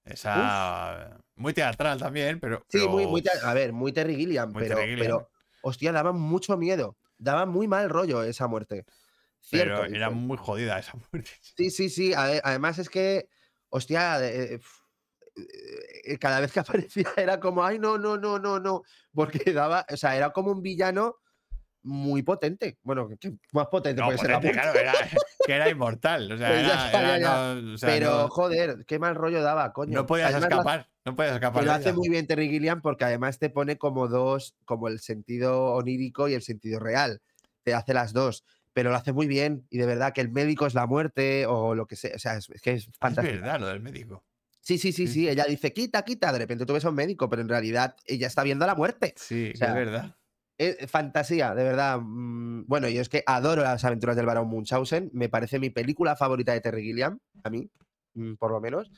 Esa. Muy teatral también, pero. Sí, muy, pero- muy, a ver, muy Terry Gilliam, Muy pero, pero, hostia, daba mucho miedo. Daba muy mal rollo esa muerte. pero era muy jodida esa muerte. [LAUGHS] Sí, sí, sí. ade- Además es que, hostia, eh, cada vez que [LAUGHS] aparecía era como, ay, no, no, no, no, no. Porque [LAUGHS] daba, o sea, era como un villano muy potente. Bueno, que- más potente No, puede ser la claro, era, [LAUGHS] que era inmortal. O sea, Pues era, está, era ya, ya. no- o sea, Pero, no, joder, qué mal rollo daba, coño. no podías Además, escapar. No podías escapar. Lo hace muy bien Terry Gilliam porque además te pone como dos, como el sentido onírico y el sentido real. Te hace las dos, pero lo hace muy bien y de verdad que el médico es la muerte o lo que sea. O sea, es, es que es Es fantástico. verdad, lo del médico. Sí, sí, sí, Sí, sí. Ella dice, quita, quita. De repente tú ves a un médico, pero en realidad ella está viendo la muerte. Sí, O sea, es verdad. Es fantasía, de verdad. mm, Bueno, yo es que adoro las aventuras del barón Munchausen. Me parece mi película favorita de Terry Gilliam, a mí, mm, por lo menos.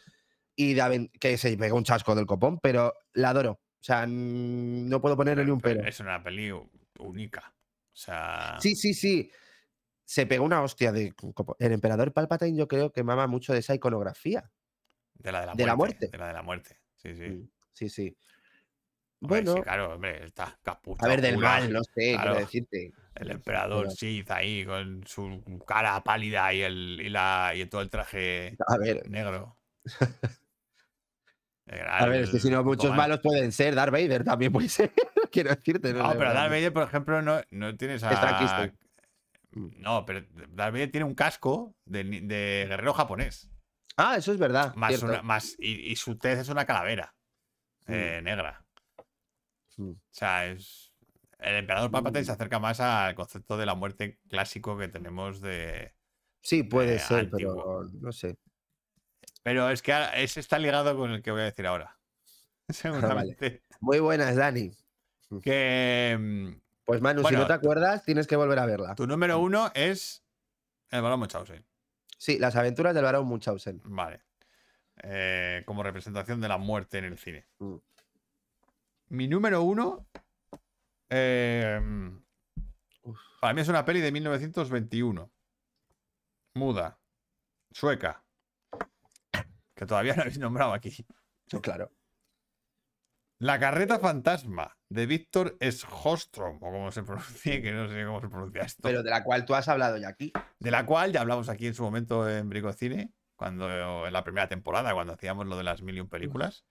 Y de que se pega un chasco del copón, pero la adoro. O sea, no puedo ponerle ni un Pero pero. Es una peli única. O sea. Sí, sí, sí. Se pegó una hostia de copón. El emperador Palpatine yo creo que mama mucho de esa iconografía. De la de la, de la muerte. De la de la muerte. Sí, sí. Mm, Sí, sí. Hombre, Bueno, sí, claro, hombre, está capucha. a ver, del mal, no sé, claro. quiero decirte. El emperador Sith ahí con su cara pálida y el y la y todo el traje A ver, negro. [LAUGHS] a ver, es que si no, muchos malos malos pueden ser. Darth Vader también puede ser. [LAUGHS] quiero decirte. No, sé, pero Darth no. Vader, por ejemplo, no, no tienes a. No, pero Darth Vader tiene un casco de, de guerrero japonés. Ah, eso es verdad. Más cierto. una, más, y, y su tez es una calavera Mm. eh, negra. Mm. O sea, es. El emperador Palpatine se acerca más al concepto de la muerte clásico que tenemos de. Sí, puede ser, antiguo. pero no sé. Pero es que ese está ligado con el que voy a decir ahora. [LAUGHS] Seguramente. Muy buenas, Dani. Que Pues Manu, Bueno, si no te acuerdas, tienes que volver a verla. tu número uno es el balón Munchausen. Sí, las aventuras del varón Munchausen. Vale. Eh, como representación de la muerte en el cine. Mm. Mi número uno. eh, para mí es una peli de 1921. Muda. Sueca. Que todavía no habéis nombrado aquí. Claro. La carreta fantasma de Víctor Schostrom, o como se pronuncia, [LAUGHS] que no sé cómo se pronuncia esto. Pero de la cual tú has hablado ya aquí. de la cual ya hablamos aquí en su momento en Bricocine, cuando en la primera temporada, cuando hacíamos lo de las mil y un películas.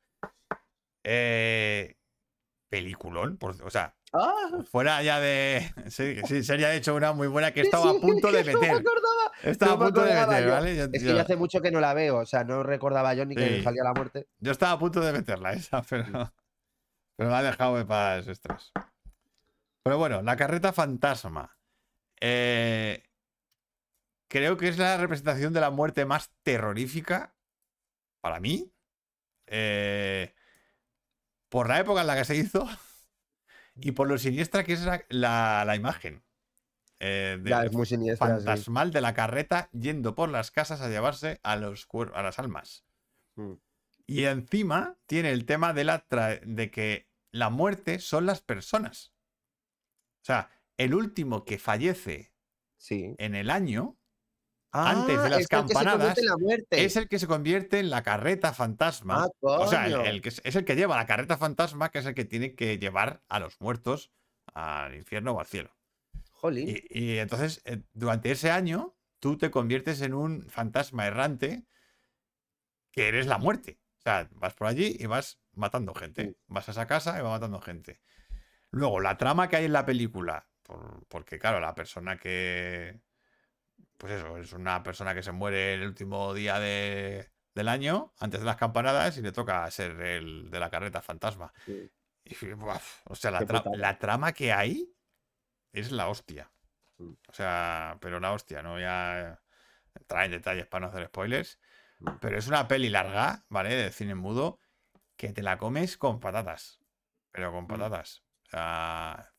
Eh, peliculón, por- o sea, ¡Ah! fuera ya de. [LAUGHS] Sí, sí, sería de hecho una muy buena que Sí, estaba a sí, [LAUGHS] punto de que no me meter. Estaba no a punto de meter, yo. ¿vale? Yo, Es que yo- ya hace mucho que no la veo, o sea, no recordaba yo ni que Sí. salía la muerte. yo estaba a punto de meterla esa, pero, pero me ha dejado para las extras. Pero bueno, la carreta fantasma. Eh, creo que es la representación de la muerte más terrorífica para mí. eh, por la época en la que se hizo [LAUGHS] y por lo siniestra que es la, la- la imagen. eh, de- Ya, es muy siniestra. sí. fantasmal de la carreta yendo por las casas a llevarse a, los, a las almas. Mm. Y encima tiene el tema de, la de que la muerte son las personas. O sea, el último que fallece Sí. en el año antes de las Ah, se convierte campanadas, la es el que se convierte en la carreta fantasma. Ah, o sea, el, que es, es el que lleva la carreta fantasma, que es el que tiene que llevar a los muertos al infierno o al cielo. Jolín. Y, y entonces, eh, durante ese año, tú te conviertes en un fantasma errante que eres la muerte. O sea, vas por allí y vas matando gente. Vas a esa casa y vas matando gente. Luego, la trama que hay en la película, por- porque claro, la persona que... Pues eso, es una persona que se muere el último día de- del año, antes de las campanadas, y le toca ser el de la carreta fantasma. Sí. Y, buaf, o sea, la, tra- la trama que hay es la hostia. Mm. O sea, pero la hostia, no voy a entrar en detalles para no hacer spoilers. Mm. Pero es una peli larga, ¿vale? De cine mudo, que te la comes con patatas. Pero con Mm. patatas. O sea,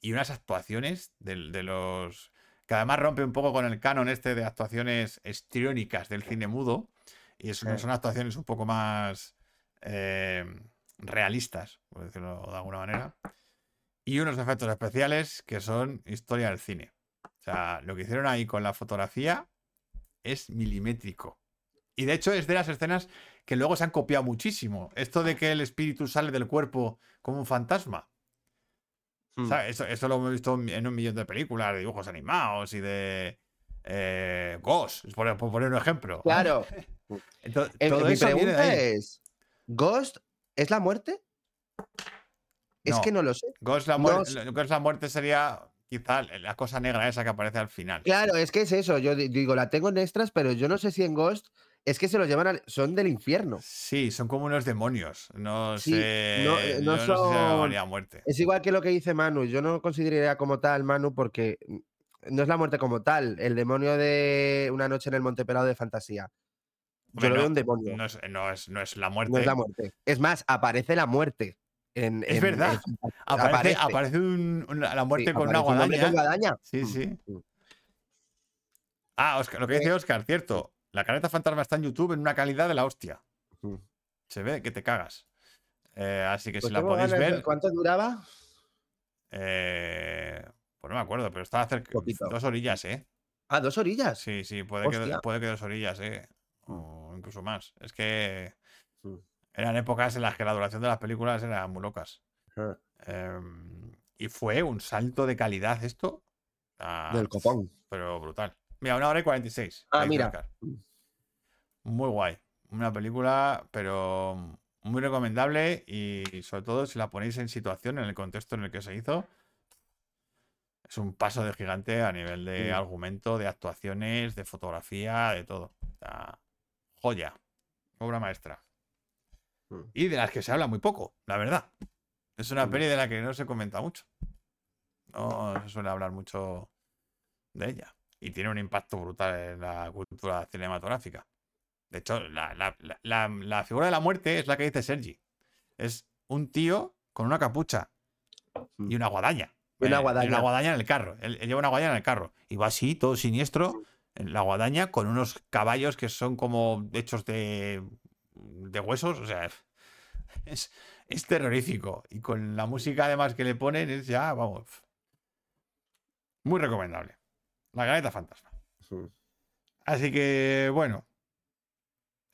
y unas actuaciones de, de los. que además rompe un poco con el canon este de actuaciones histriónicas del cine mudo. Y es- Sí. son actuaciones un poco más eh, realistas, por decirlo de alguna manera. Y unos efectos especiales que son historia del cine. O sea, lo que hicieron ahí con la fotografía es milimétrico. Y de hecho es de las escenas que luego se han copiado muchísimo. Esto de que el espíritu sale del cuerpo como un fantasma. Mm. ¿sabes? Eso, eso lo hemos visto en un millón de películas, de dibujos animados y de eh, Ghost, por, por poner un ejemplo. Claro. [LAUGHS] Entonces, Eh, todo mi eso viene de pregunta ahí. es: ¿Ghost es la muerte? Es No. que no lo sé. Ghost la, Ghost- Ghost la muerte sería quizá la cosa negra esa que aparece al final. Claro, es que es eso. Yo di- digo, la tengo en extras, pero yo no sé si en Ghost es que se los llevan al. Son del infierno. Sí, son como unos demonios. No Sí, sé. no, eh, no sé si son- llamaría muerte. Es igual que lo que dice Manu. Yo no consideraría como tal Manu porque mm, no es la muerte como tal. El demonio de Una noche en el Monte Pelado de fantasía. Yo lo veo no, un demonio. No es, no es- no es la muerte. No es la muerte. Es más, aparece la muerte. En, Es en- verdad. en. Aparece, Aparece. aparece un- una- la muerte Sí, con una aparece un guadaña. con guadaña. Sí, Mm, sí. mm. Ah, Oscar, lo que dice Oscar, cierto. La careta fantasma está en YouTube en una calidad de la hostia. Se ve que te cagas. Eh, así que Pues si la podéis ver. ¿Cuánto duraba? eh, pues no me acuerdo, pero estaba cerca. Poquito. Dos orillas, ¿eh? Ah, dos orillas. Sí, sí, puede que, puede que dos orillas, ¿eh? O incluso más. Es que Mm. eran épocas en las que la duración de las películas era muy locas. Ah, Em, y fue un salto de calidad esto. ah, Del copón. Pero brutal. Mira, una hora y 46. Ah, mira. Oscar. Muy guay. Una película, pero muy recomendable y sobre todo si la ponéis en situación, en el contexto en el que se hizo, es un paso de gigante a nivel de Sí. argumento, de actuaciones, de fotografía, de todo. Sea, joya. Obra maestra. Mm. Y de las que se habla muy poco, la verdad. Es una Mm. peli de la que no se comenta mucho. No se suele hablar mucho de ella. Y tiene un impacto brutal en la cultura cinematográfica. De hecho, la, la- la- figura de la muerte es la que dice Sergi. Es un tío con una capucha y una guadaña. Y una Eh, guadaña. una guadaña en el carro. Él, él lleva una guadaña en el carro. Y va así, todo siniestro, en la guadaña, con unos caballos que son como hechos de, de huesos. O sea, [LAUGHS] es, es terrorífico. Y con la música además que le ponen es ya, vamos. Muy recomendable. La galeta fantasma. Mm. Así que, bueno.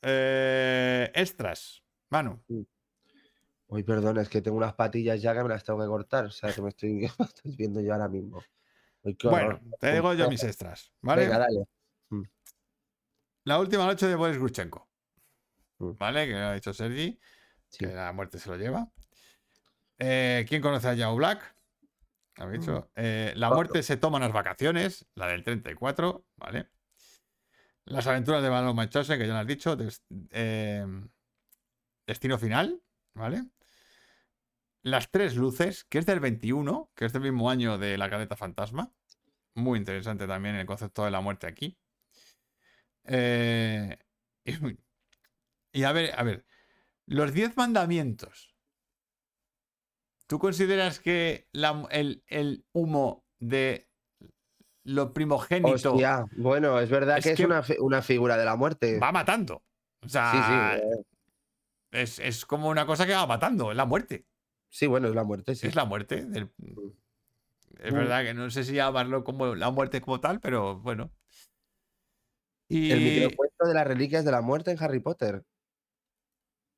Eh, extras. Manu. Uy, perdón, es que tengo unas patillas ya que me las tengo que cortar. O sea, que me estoy, [LAUGHS] me estoy viendo yo ahora mismo. Uy, Bueno, te digo yo mis extras. ¿Vale? Venga, dale. La última noche de Boris Grushenko. Mm. ¿Vale? Que ha dicho Sergi. Sí. Que la muerte se lo lleva. Eh, ¿Quién conoce a Yao Black? Eh, la muerte se toma unas vacaciones. La del 34. ¿Vale? Las aventuras de Balón Machose, que ya lo has dicho. des- eh, destino final. ¿Vale? Las tres luces, que es del 21, que es del mismo año de la caleta fantasma. Muy interesante también el concepto de la muerte aquí. Eh, y, y a ver, a ver, los diez mandamientos. ¿Tú consideras que la- el, el humo de lo primogénito Hostia, bueno, es verdad Es que es una, fi- una figura de la muerte. va matando? O Sí, sea, sí, eh, es, es como una cosa que va matando, es la muerte. sí, bueno, es la muerte, sí. Es la muerte. del- Es Mm. verdad que no sé si llamarlo como la muerte como tal, pero bueno. Y El microcuento de las reliquias de la muerte en Harry Potter.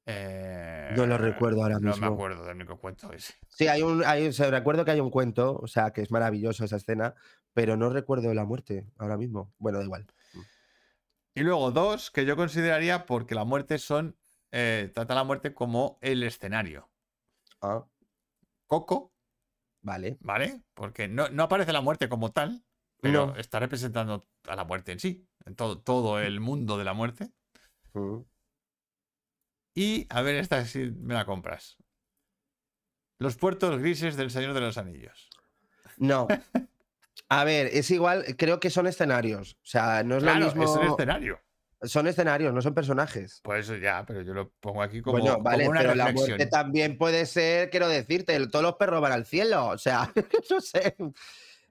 No lo eh, recuerdo ahora No me mismo. acuerdo del microcuento ese. Sí, hay un, hay, se- recuerdo que hay un cuento, o sea, que es maravilloso esa escena, pero no recuerdo la muerte ahora mismo. Bueno, da igual. Y luego dos que yo consideraría porque la muerte son. eh, trata la muerte como el escenario. Ah, Coco, vale. ¿vale? Porque no, no aparece la muerte como tal, pero No. está representando a la muerte en sí, en todo, todo el mundo de la muerte. Mm. Y a ver, esta si me la compras. Los puertos grises del Señor de los Anillos. No. [LAUGHS] A ver, es igual, creo que son escenarios. O sea, no es Claro, lo mismo. es un escenario. Son escenarios, no son personajes. Pues eso ya, pero yo lo pongo aquí como, bueno, como vale, una pero la reflexión. muerte también puede ser, quiero decirte, todos los perros van al cielo. O sea, [LAUGHS] no sé.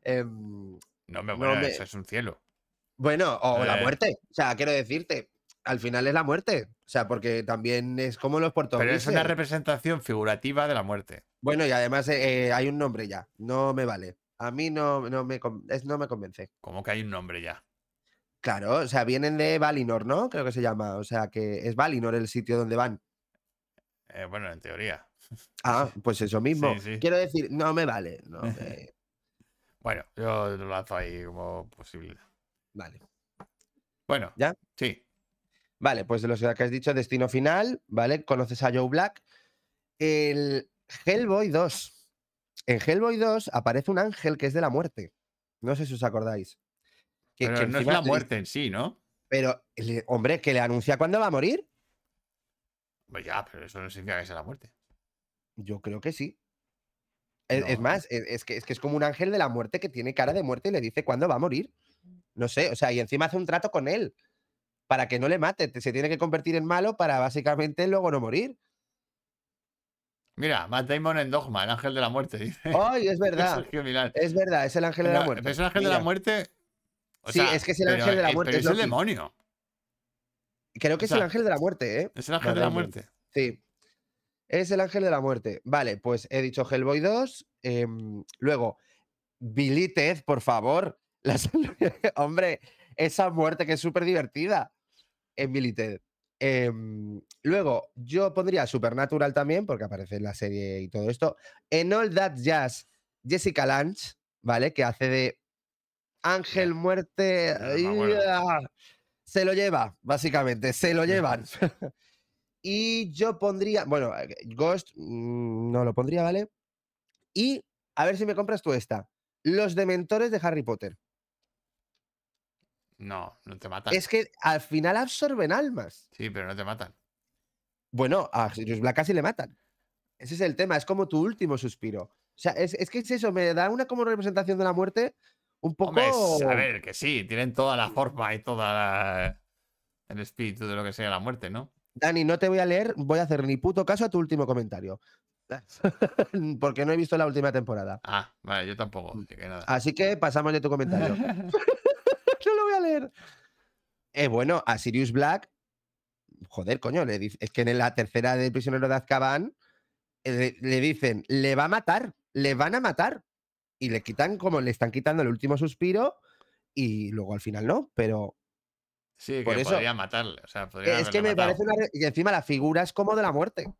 Em, No, me, no bueno, me- eso es un cielo. bueno, o la Eh. muerte. O sea, quiero decirte, al final es la muerte. O sea, porque también es como los puertos Pero es una representación figurativa de la muerte. Bueno, y además eh, eh, hay un nombre ya. No me vale. A mí no, no, me, no me convence. Como que hay un nombre ya. Claro, o sea, vienen de Valinor, ¿no? Creo que se llama. O sea, que es Valinor el sitio donde van. Eh, bueno, en teoría. [LAUGHS] Ah, pues eso mismo. Sí, sí. Quiero decir, no me vale. No [LAUGHS] me- Bueno, yo lo lanzo ahí como posibilidad. Vale. Bueno, ¿Ya? Sí. Vale, pues de los que has dicho, Destino Final, ¿vale? Conoces a Joe Black. El Hellboy 2. En Hellboy 2 aparece un ángel que es de la muerte. No sé si os acordáis. Que- Pero que no es la muerte en sí, ¿no? Pero, hombre, que le anuncia cuándo va a morir. Pues ya, pero eso no significa que sea la muerte. Yo creo que sí. Es, más, es, es que, es que es como un ángel de la muerte que tiene cara de muerte y le dice cuándo va a morir. No sé, o sea, y encima hace un trato con él para que no le mate. te- Se tiene que convertir en malo para básicamente luego no morir. Mira, Matt Damon en Dogma, el ángel de la muerte, [LAUGHS] dice. ¡Ay, es [LAUGHS] verdad! Es verdad, es el ángel de la muerte. pero es el ángel de la muerte. o Sí, es que es el ángel de la eh, muerte, Pero es es el demonio. Creo que o es el ángel de la muerte, ¿eh? Es el ángel de la Damon. muerte. Sí. Es el ángel de la muerte. Vale, pues he dicho Hellboy 2. em, luego, Billy Ted, por favor. Las- [LAUGHS] Hombre, esa muerte que es súper divertida en Billy Ted. Em, luego, yo pondría Supernatural también, porque aparece en la serie y todo esto. En All That Jazz, Jessica Lange, ¿vale? Que hace de Ángel Muerte. ¡Ay, Se lo lleva, básicamente, se lo llevan. [LAUGHS] y yo pondría, bueno, eh, Ghost mm, no lo pondría, ¿vale? Y a ver si me compras tú esta. Los dementores de Harry Potter. No, no te matan. Es que al final absorben almas. Sí, pero no te matan. Bueno, a Sirius Black casi le matan. Ese es el tema, es como tu último suspiro. O sea, es, es que es eso, me da una como representación de la muerte un poco. Hombre, es- a ver, que sí, tienen toda la forma y toda la- el espíritu de lo que sea la muerte, ¿no? Dani, no te voy a leer, voy a hacer ni puto caso a tu último comentario. [LAUGHS] Porque no he visto la última temporada. Ah, vale, yo tampoco. Mm. así que nada. Así que pasamos de tu comentario. [LAUGHS] leer. Eh, bueno, a Sirius Black, joder, coño, le dice- es que en la tercera del prisionero de Azkaban eh, le, le dicen, le va a matar, le van a matar. Y le quitan como le están quitando el último suspiro y luego al final no, pero Sí, que por eso- podría matarle. O sea, podría es que me matado. parece una... Y encima la figura es como de la muerte.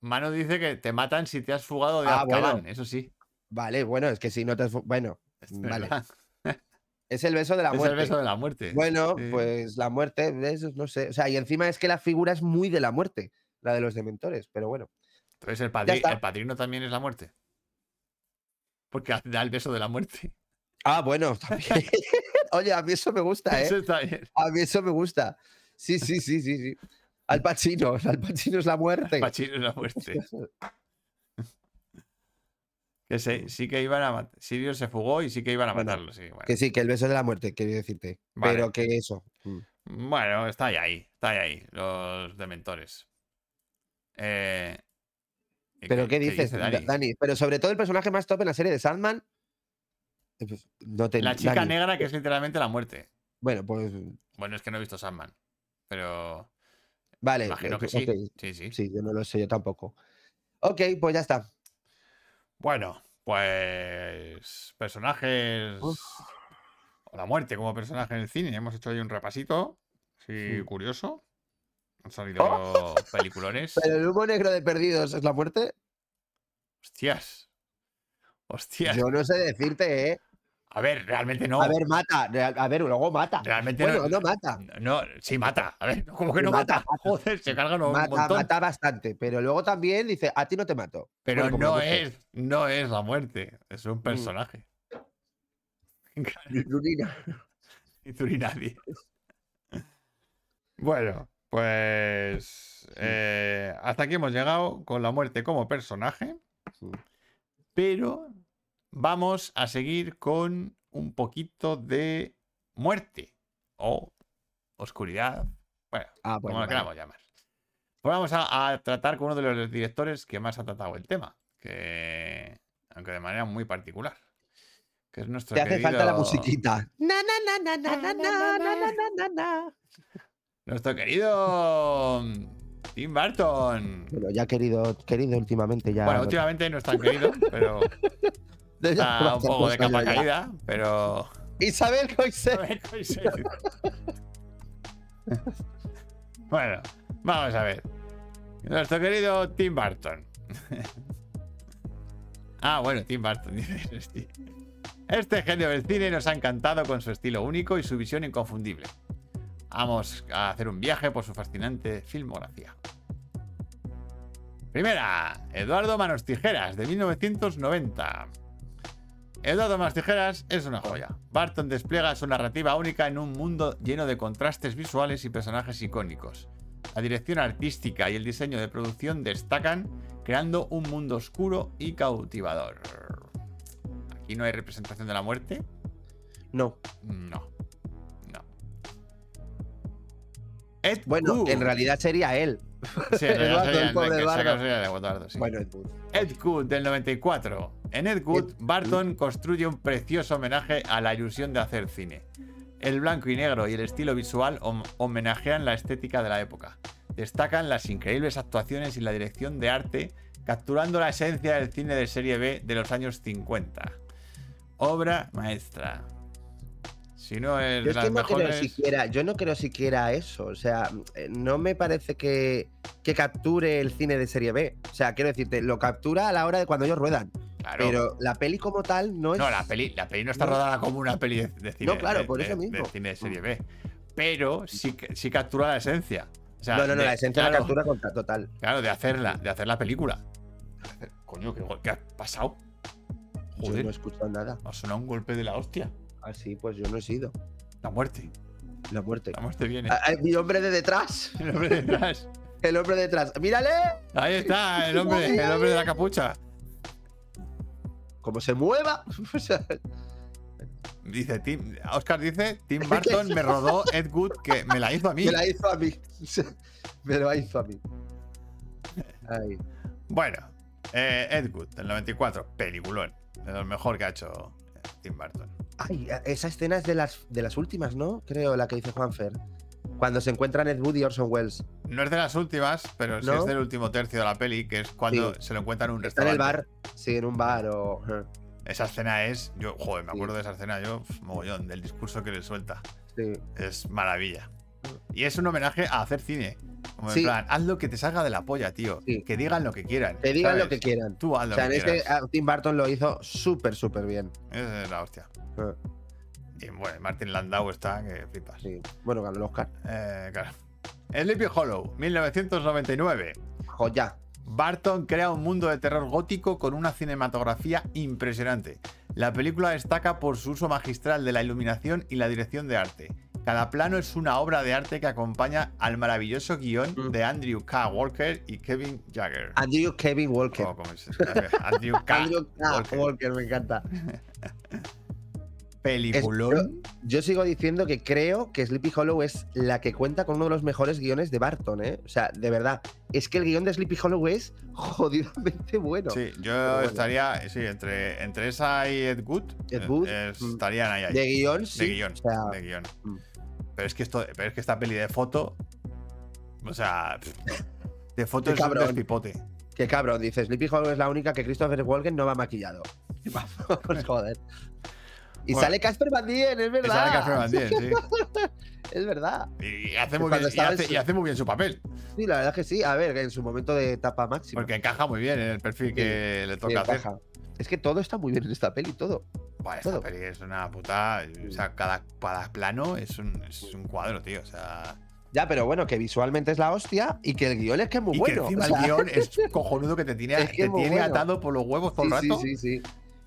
Mano dice que te matan si te has fugado de Ah, bueno. Azkaban, eso sí. Vale, bueno, es que si no te... has Bueno, es Vale. verdad. Es el beso de la Es muerte. el beso de la muerte. Bueno, Sí. pues la muerte, ¿ves? no sé. O sea, y encima es que la figura es muy de la muerte, la de los dementores, pero bueno. Entonces el, padri- el padrino también es la muerte. Porque [LAUGHS] da el beso de la muerte. Ah, bueno, también. [LAUGHS] Oye, a mí eso me gusta, [LAUGHS] Eso ¿eh? está bien. A mí eso me gusta. Sí, sí, sí, sí, sí. Al Pacino, Al Pacino es la muerte. Pachino es la muerte. Que se- sí que iban a matar. Sirio se fugó y sí que iban a Bueno, matarlo. Sí, bueno. Que sí, que el beso de la muerte, quería decirte. Vale. Pero que eso. mm. Bueno, está ahí, ahí, está ahí, ahí, los dementores. Eh, ¿y Pero ¿qué, dices, dice Da- Dani? Dani? Pero sobre todo el personaje más top en la serie de Sandman. eh, pues, No te, La chica Dani, negra que es literalmente la muerte. Bueno, pues Bueno, es que no he visto Sandman, pero vale. imagino eh, que sí. ok, Sí, sí. Sí, yo no lo sé, yo tampoco. Ok, pues ya está. Bueno, Pues personajes Uf. o la muerte como personaje en el cine. Hemos hecho ahí un repasito, sí, Sí. curioso. Han salido peliculones. Pero el humo negro de perdidos es la muerte. Hostias. Hostias. Yo no sé decirte, ¿eh? A ver, realmente no. A ver, mata. real- A ver, luego mata. realmente Bueno, no. no mata. No, sí mata. A ver, ¿cómo que no mata? Joder, se cargan un Mata, montón. mata bastante. Pero luego también dice, a ti no te mato. Pero Bueno, como no es, no es la muerte, es Mm. un personaje. Lurina. [LAUGHS] Ni tú ni nadie. Bueno, pues eh, hasta aquí hemos llegado con la muerte como personaje. Sí. Pero vamos a seguir con un poquito de muerte o oscuridad. Bueno, ah, bueno como lo queramos vale. llamar. Pues vamos a, a, tratar con uno de los directores que más ha tratado el tema, que aunque de manera muy particular. Que es nuestro Te hace querido... falta la musiquita. Na, na, na, nuestro querido Tim Burton. Pero ya querido, querido últimamente ya. Bueno, últimamente no es tan querido, pero [LAUGHS] Está un poco de capa ya. caída, pero Isabel Coixet. [LAUGHS] bueno, vamos a ver. Nuestro querido Tim Burton. [LAUGHS] ah, bueno, Tim Burton, [LAUGHS] dice. Este genio del cine nos ha encantado con su estilo único y su visión inconfundible. Vamos a hacer un viaje por su fascinante filmografía. Primera, Eduardo Manos Tijeras, de 1990. Eduardo Manos Tijeras es una joya. Barton despliega su narrativa única en un mundo lleno de contrastes visuales y personajes icónicos. La dirección artística y el diseño de producción destacan, creando un mundo oscuro y cautivador. Aquí no hay representación de la muerte. No. No. No. Ed Bueno, Wood. en realidad sería él. Sí, [LAUGHS] el pobre sí. Bueno, Ed Wood. Ed Wood del 94. En Ed Wood, Ed Barton construye un precioso homenaje a la ilusión de hacer cine. El blanco y negro y el estilo visual hom- homenajean la estética de la época. Destacan las increíbles actuaciones y la dirección de arte, capturando la esencia del cine de serie B de los años 50. Obra maestra. Si no es Yo de las no creo mejores. siquiera, yo no creo siquiera eso. O sea, eh, no me parece que, que capture el cine de serie B. O sea, quiero decirte, lo captura a la hora de cuando ellos ruedan. Claro. Pero la peli como tal no es. No, la peli, la peli no está no- rodada como una peli de, de cine. No, claro, de- por de- eso de mismo. cine de serie B. Pero sí, sí captura la esencia. O sea, no, no, no, de- la esencia de la captura con- total. Claro, de hacerla, de hacer la película. Coño, ¿qué, qué ha pasado? Yo Joder, no he escuchado nada. ha sonado un golpe de la hostia. Así, pues yo no he sido. La muerte. La muerte. La muerte viene. Ah, ah, Mi [LAUGHS] hombre de detrás. El hombre detrás. El hombre detrás. ¡Mírale! Ahí está, el hombre, el hombre de la capucha. Como se mueva. [LAUGHS] Dice Tim, Oscar dice, Tim Burton me [LAUGHS] rodó Ed Wood que me la hizo a mí. me la hizo a mí. Me lo hizo a mí. Bueno, eh, Ed Wood, del 94, peliculón. De lo mejor que ha hecho eh, Tim Burton. Ay, esa escena es de las, de las últimas, ¿no? Creo, la que dice Juanfer. Cuando se encuentran Ed Wood y Orson Welles. No es de las últimas, pero sí ¿No? es del último tercio de la peli, que es cuando Sí. se lo encuentran en un Está en el bar. Sí, en un bar o. Esa escena es, yo, joder, me Sí. acuerdo de esa escena, yo, mogollón, del discurso que le suelta. Sí. Es maravilla. Y es un homenaje a hacer cine. Como en plan, haz lo que te salga de la polla, tío. Sí. Que digan lo que quieran. Que digan lo que quieran. Tú haz O lo sea, en que este quieras. ah, Tim Burton lo hizo súper, súper bien. Esa es la hostia. Ah, Y bueno, Martin Landau está que flipas. Sí. Bueno, ganó el Oscar. Eh, claro. Sleepy Hollow, 1999. Joya. Barton crea un mundo de terror gótico con una cinematografía impresionante. La película destaca por su uso magistral de la iluminación y la dirección de arte. Cada plano es una obra de arte que acompaña al maravilloso guion Mm. de Andrew K. Walker y Kevin Jagger. Andrew Kevin Walker. O como se escribe, Andrew K. Andrew K. Walker. Walker, me encanta. Peliculón. Yo sigo diciendo que creo que Sleepy Hollow es la que cuenta con uno de los mejores guiones de Barton, ¿eh? O sea, de verdad. Es que el guion de Sleepy Hollow es jodidamente bueno. Sí, yo bueno. estaría, sí, entre, entre esa y Ed Wood, Ed Wood, eh, mm. estarían ahí. ahí. De guion, sí. de guion, O sea, de guion. mm. Pero es que esto, pero es que esta peli de foto, o sea, de foto [LAUGHS] Qué es un cabrón. despipote. que cabrón, dice Sleepy Hollow es la única que Christopher Walken no va maquillado. [LAUGHS] Vamos, joder. Y Bueno. sale Casper Van Dien, es verdad. sale Casper Van Dien, sí. [LAUGHS] Es verdad. Y hace, muy bien, y, hace, su- y hace muy bien su papel. Sí, la verdad es que sí. A ver, en su momento de etapa máxima. Porque encaja muy bien en el perfil que le toca hacer. encaja. Es que todo está muy bien en esta peli, todo. Buah, esta todo. peli es una puta. O sea, cada, cada plano es un, es un cuadro, tío. O sea. Ya, pero bueno, que visualmente es la hostia y que el guion es que es muy y bueno. que encima o sea, el guion es cojonudo que te tiene, [LAUGHS] Es que te tiene bueno. atado por los huevos todo el rato. sí, sí, sí.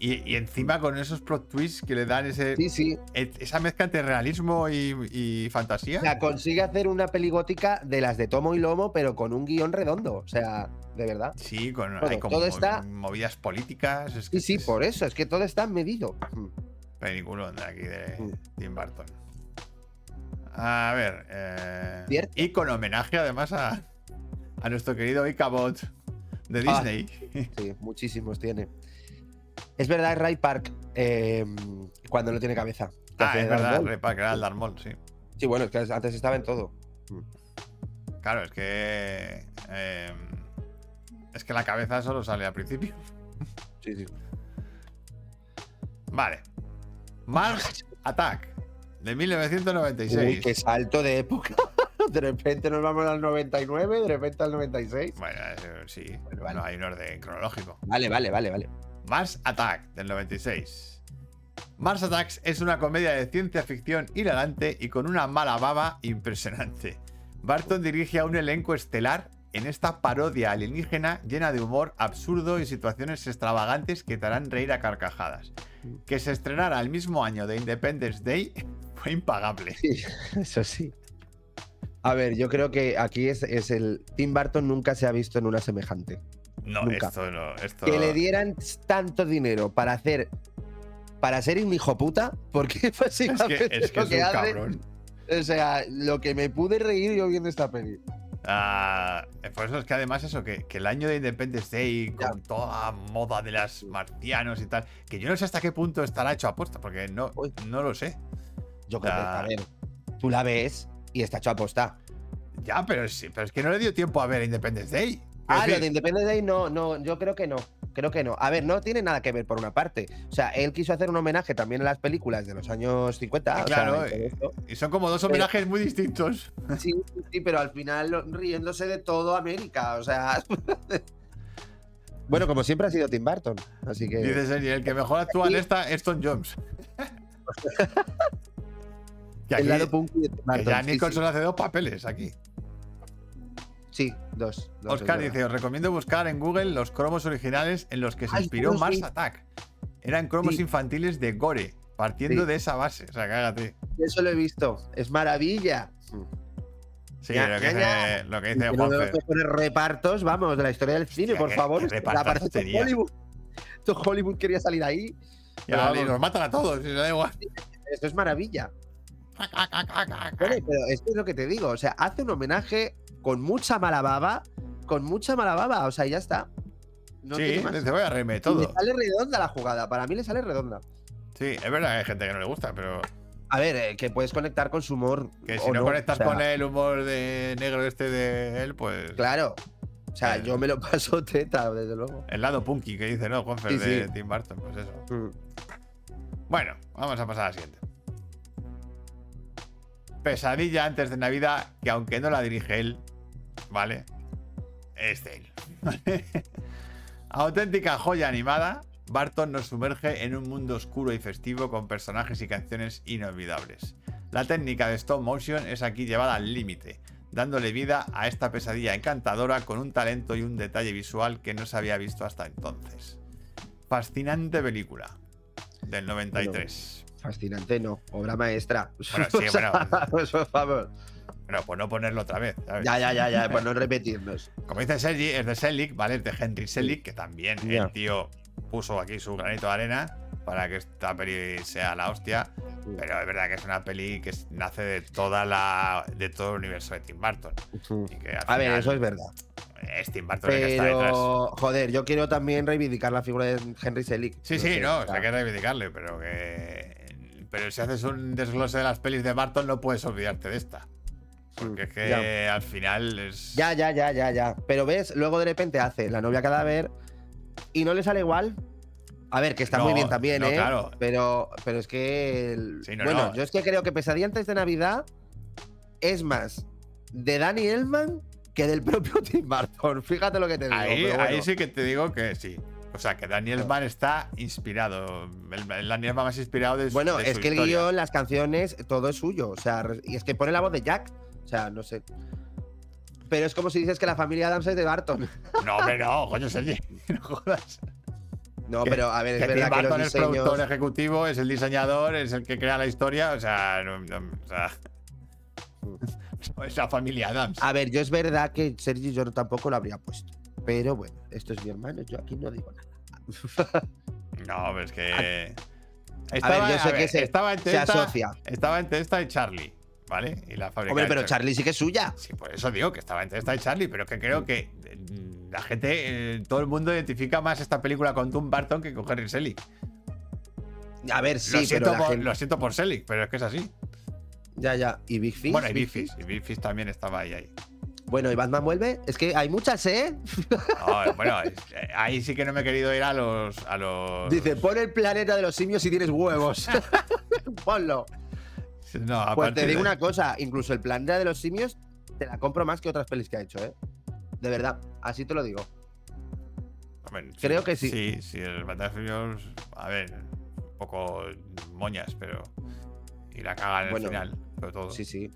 Y, y encima con esos plot twists que le dan ese, Sí, sí. e- esa mezcla entre realismo y, y fantasía. O sea, consigue hacer una peli gótica de las de tomo y lomo, pero con un guion redondo. O sea, de verdad. Sí, con Todo, hay como todo está- movidas políticas. Es que Sí, sí, es por eso. Es que todo está medido. Peliculón de aquí de Mm. Tim Burton. A ver. Eh, y con homenaje además a, a nuestro querido Icabot de Ah. Disney. Sí, muchísimos tiene. Es verdad, es Ray Park eh, cuando no tiene cabeza. ah, es verdad. Repa, que era el Maul, sí. Sí, bueno, es que antes estaba en todo. Claro, es que. eh, es que la cabeza solo sale al principio. [LAUGHS] Sí, sí. Vale. Mars Attack de 1996. Uy, qué salto de época. [LAUGHS] De repente nos vamos al 99, de repente al 96. Bueno, eh, sí, Bueno, vale. no hay un orden cronológico. Vale, vale, vale, vale. Mars Attack del 96. Mars Attacks es una comedia de ciencia ficción hilarante y con una mala baba impresionante. Barton dirige a un elenco estelar en esta parodia alienígena llena de humor absurdo y situaciones extravagantes que te harán reír a carcajadas. Que se estrenara el mismo año de Independence Day [LAUGHS] fue impagable. Sí, eso sí. A ver, yo creo que aquí es, es el. Tim Burton nunca se ha visto en una semejante. No, Nunca. esto no. Esto... Que le dieran tanto dinero para hacer. Para ser un hijo puta, porque [LAUGHS] Es básicamente que es, que lo es que un hace. cabrón. O sea, lo que me pude reír yo viendo esta peli. Ah, por eso es que además eso, que, que el año de Independence Day, Ya. con toda moda de las marcianos y tal, que yo no sé hasta qué punto estará hecho aposta, porque no, Uy. no lo sé. Yo creo que, Ah. a ver, tú la ves y está hecho a posta. Ya, pero, sí, pero es que no le dio tiempo a ver Independence Day. Ah, lo de Independence Day no, no, yo creo que no. Creo que no. A ver, no tiene nada que ver por una parte. O sea, él quiso hacer un homenaje también a las películas de los años 50. o sea, Claro, y todo eh. Y son como dos homenajes muy distintos. [LAUGHS] Sí, sí, pero al final riéndose de todo América. O sea. [LAUGHS] bueno, como siempre ha sido Tim Burton. Así que. Dice Sergi, el que mejor actúa en esta es Tom Jones. [LAUGHS] que aquí, el lado punky de Tim que Burton. ya sí, Nicholson sí. hace dos papeles aquí. Sí, dos. dos, Oscar dice, os recomiendo buscar en Google los cromos originales en los que se Ay, inspiró Mars. Attack. Eran cromos Sí. infantiles de Gore, partiendo Sí. de esa base. O sea, cágate. Eso lo he visto. Es maravilla. Sí, Ya, lo, que ya, dice, ya. lo que dice mejores repartos, vamos, de la historia del cine, por favor. Aparece todo. Hollywood. Todo Hollywood quería salir ahí. Y, Pero ahora vamos. los matan a todos, da igual. Esto es maravilla. Bueno, pero esto es lo que te digo. O sea, hace un homenaje con mucha mala baba. Con mucha mala baba. O sea, ya está. No sí, dice, voy a Y todo. le sale redonda la jugada. Para mí le sale redonda. Sí, es verdad que hay gente que no le gusta, pero A ver, eh, que puedes conectar con su humor. que si no, conectas o sea, con el humor de negro este de él, pues. Claro. O sea, Eh. yo me lo paso [LAUGHS] teta, desde luego. El lado punky que dice, ¿no? Juanfer Sí, de sí. Tim Burton, pues eso. Mm. Bueno, vamos a pasar a la siguiente. Pesadilla antes de Navidad, que aunque no la dirige él, ¿vale? Es. [LAUGHS] Auténtica joya animada, Barton nos sumerge en un mundo oscuro y festivo con personajes y canciones inolvidables. La técnica de stop motion es aquí llevada al límite, dándole vida a esta pesadilla encantadora con un talento y un detalle visual que no se había visto hasta entonces. Fascinante película del 93. Fascinante, no. Obra maestra. Bueno, sí, O sea, pues, por favor. Pero pues no ponerlo otra vez. ¿sabes? Ya, ya, ya, ya. Pues no repetirnos. Como dice Sergi, es de Selick, ¿vale? Es de Henry Selick, que también el tío puso aquí su granito de arena para que esta peli sea la hostia. Pero es verdad que es una peli que nace de toda la de todo el universo de Tim Burton. Y que al A ver, eso es verdad. Es Tim Burton el que está detrás. Pero, joder, yo quiero también reivindicar la figura de Henry Selick. Sí, sí, sé, no, o sea, hay que reivindicarle, pero que. Pero si haces un desglose de las pelis de Barton, no puedes olvidarte de esta. Porque es que ya. al final es. Ya, ya, ya, ya, ya. Pero ves, luego de repente hace La novia cadáver y no le sale igual. A ver, que está No, muy bien también, no, ¿eh? claro. Pero, pero es que. el- Sí, no, bueno, no. yo es que creo que Pesadilla antes de Navidad es más de Danny Elman que del propio [LAUGHS] Tim Burton. Fíjate lo que te digo. Ahí, bueno. ahí sí que te digo que sí. O sea, que Daniel Mann está inspirado. El, el Daniel Mann más inspirado de su Bueno, de es su que el historia. guion, las canciones, todo es suyo. O sea, y es que pone la voz de Jack. O sea, no sé. Pero es como si dices que la familia Adams es de Barton. No, hombre, no, coño, Sergi. [LAUGHS] No jodas. No, Que- pero a ver, es que Tim verdad que los es productor diseños. ejecutivo, es el diseñador, es el que crea la historia. O sea, no, no, o sea, [LAUGHS] es la familia Adams. A ver, yo es verdad que Sergi yo tampoco lo habría puesto. Pero bueno, esto es mi hermano, yo aquí no digo nada. [LAUGHS] No, pero es que. a ver, yo sé que se, estaba entre se esta, asocia. estaba entre esta y Charlie, ¿vale? Y la fábrica. Hombre, pero. Charlie sí que es suya. Sí, por eso digo que estaba entre esta y Charlie, pero que creo que mm, la gente, eh, todo el mundo identifica más esta película con Tim Burton que con Henry Selick. A ver, sí, lo, siento pero por, gente- lo siento por Selick, pero es que es así. Ya, ya. ¿Y Big Fish? bueno, y Big Big Fish, y Big Fish también estaba ahí. ahí. Bueno, ¿y Batman vuelve? Es que hay muchas, ¿eh? No, bueno, es- eh, ahí sí que no me he querido ir a los. A los Dice, pon el planeta de los simios si tienes huevos. [LAUGHS] Ponlo. No, Pues te digo de- una cosa, incluso el planeta de los simios te la compro más que otras pelis que ha hecho, ¿eh? De verdad, así te lo digo. Creo que sí. Sí, sí, el Battlefield, a ver, un poco moñas, pero. Y la cagan Bueno, al final, sobre todo. Sí, sí.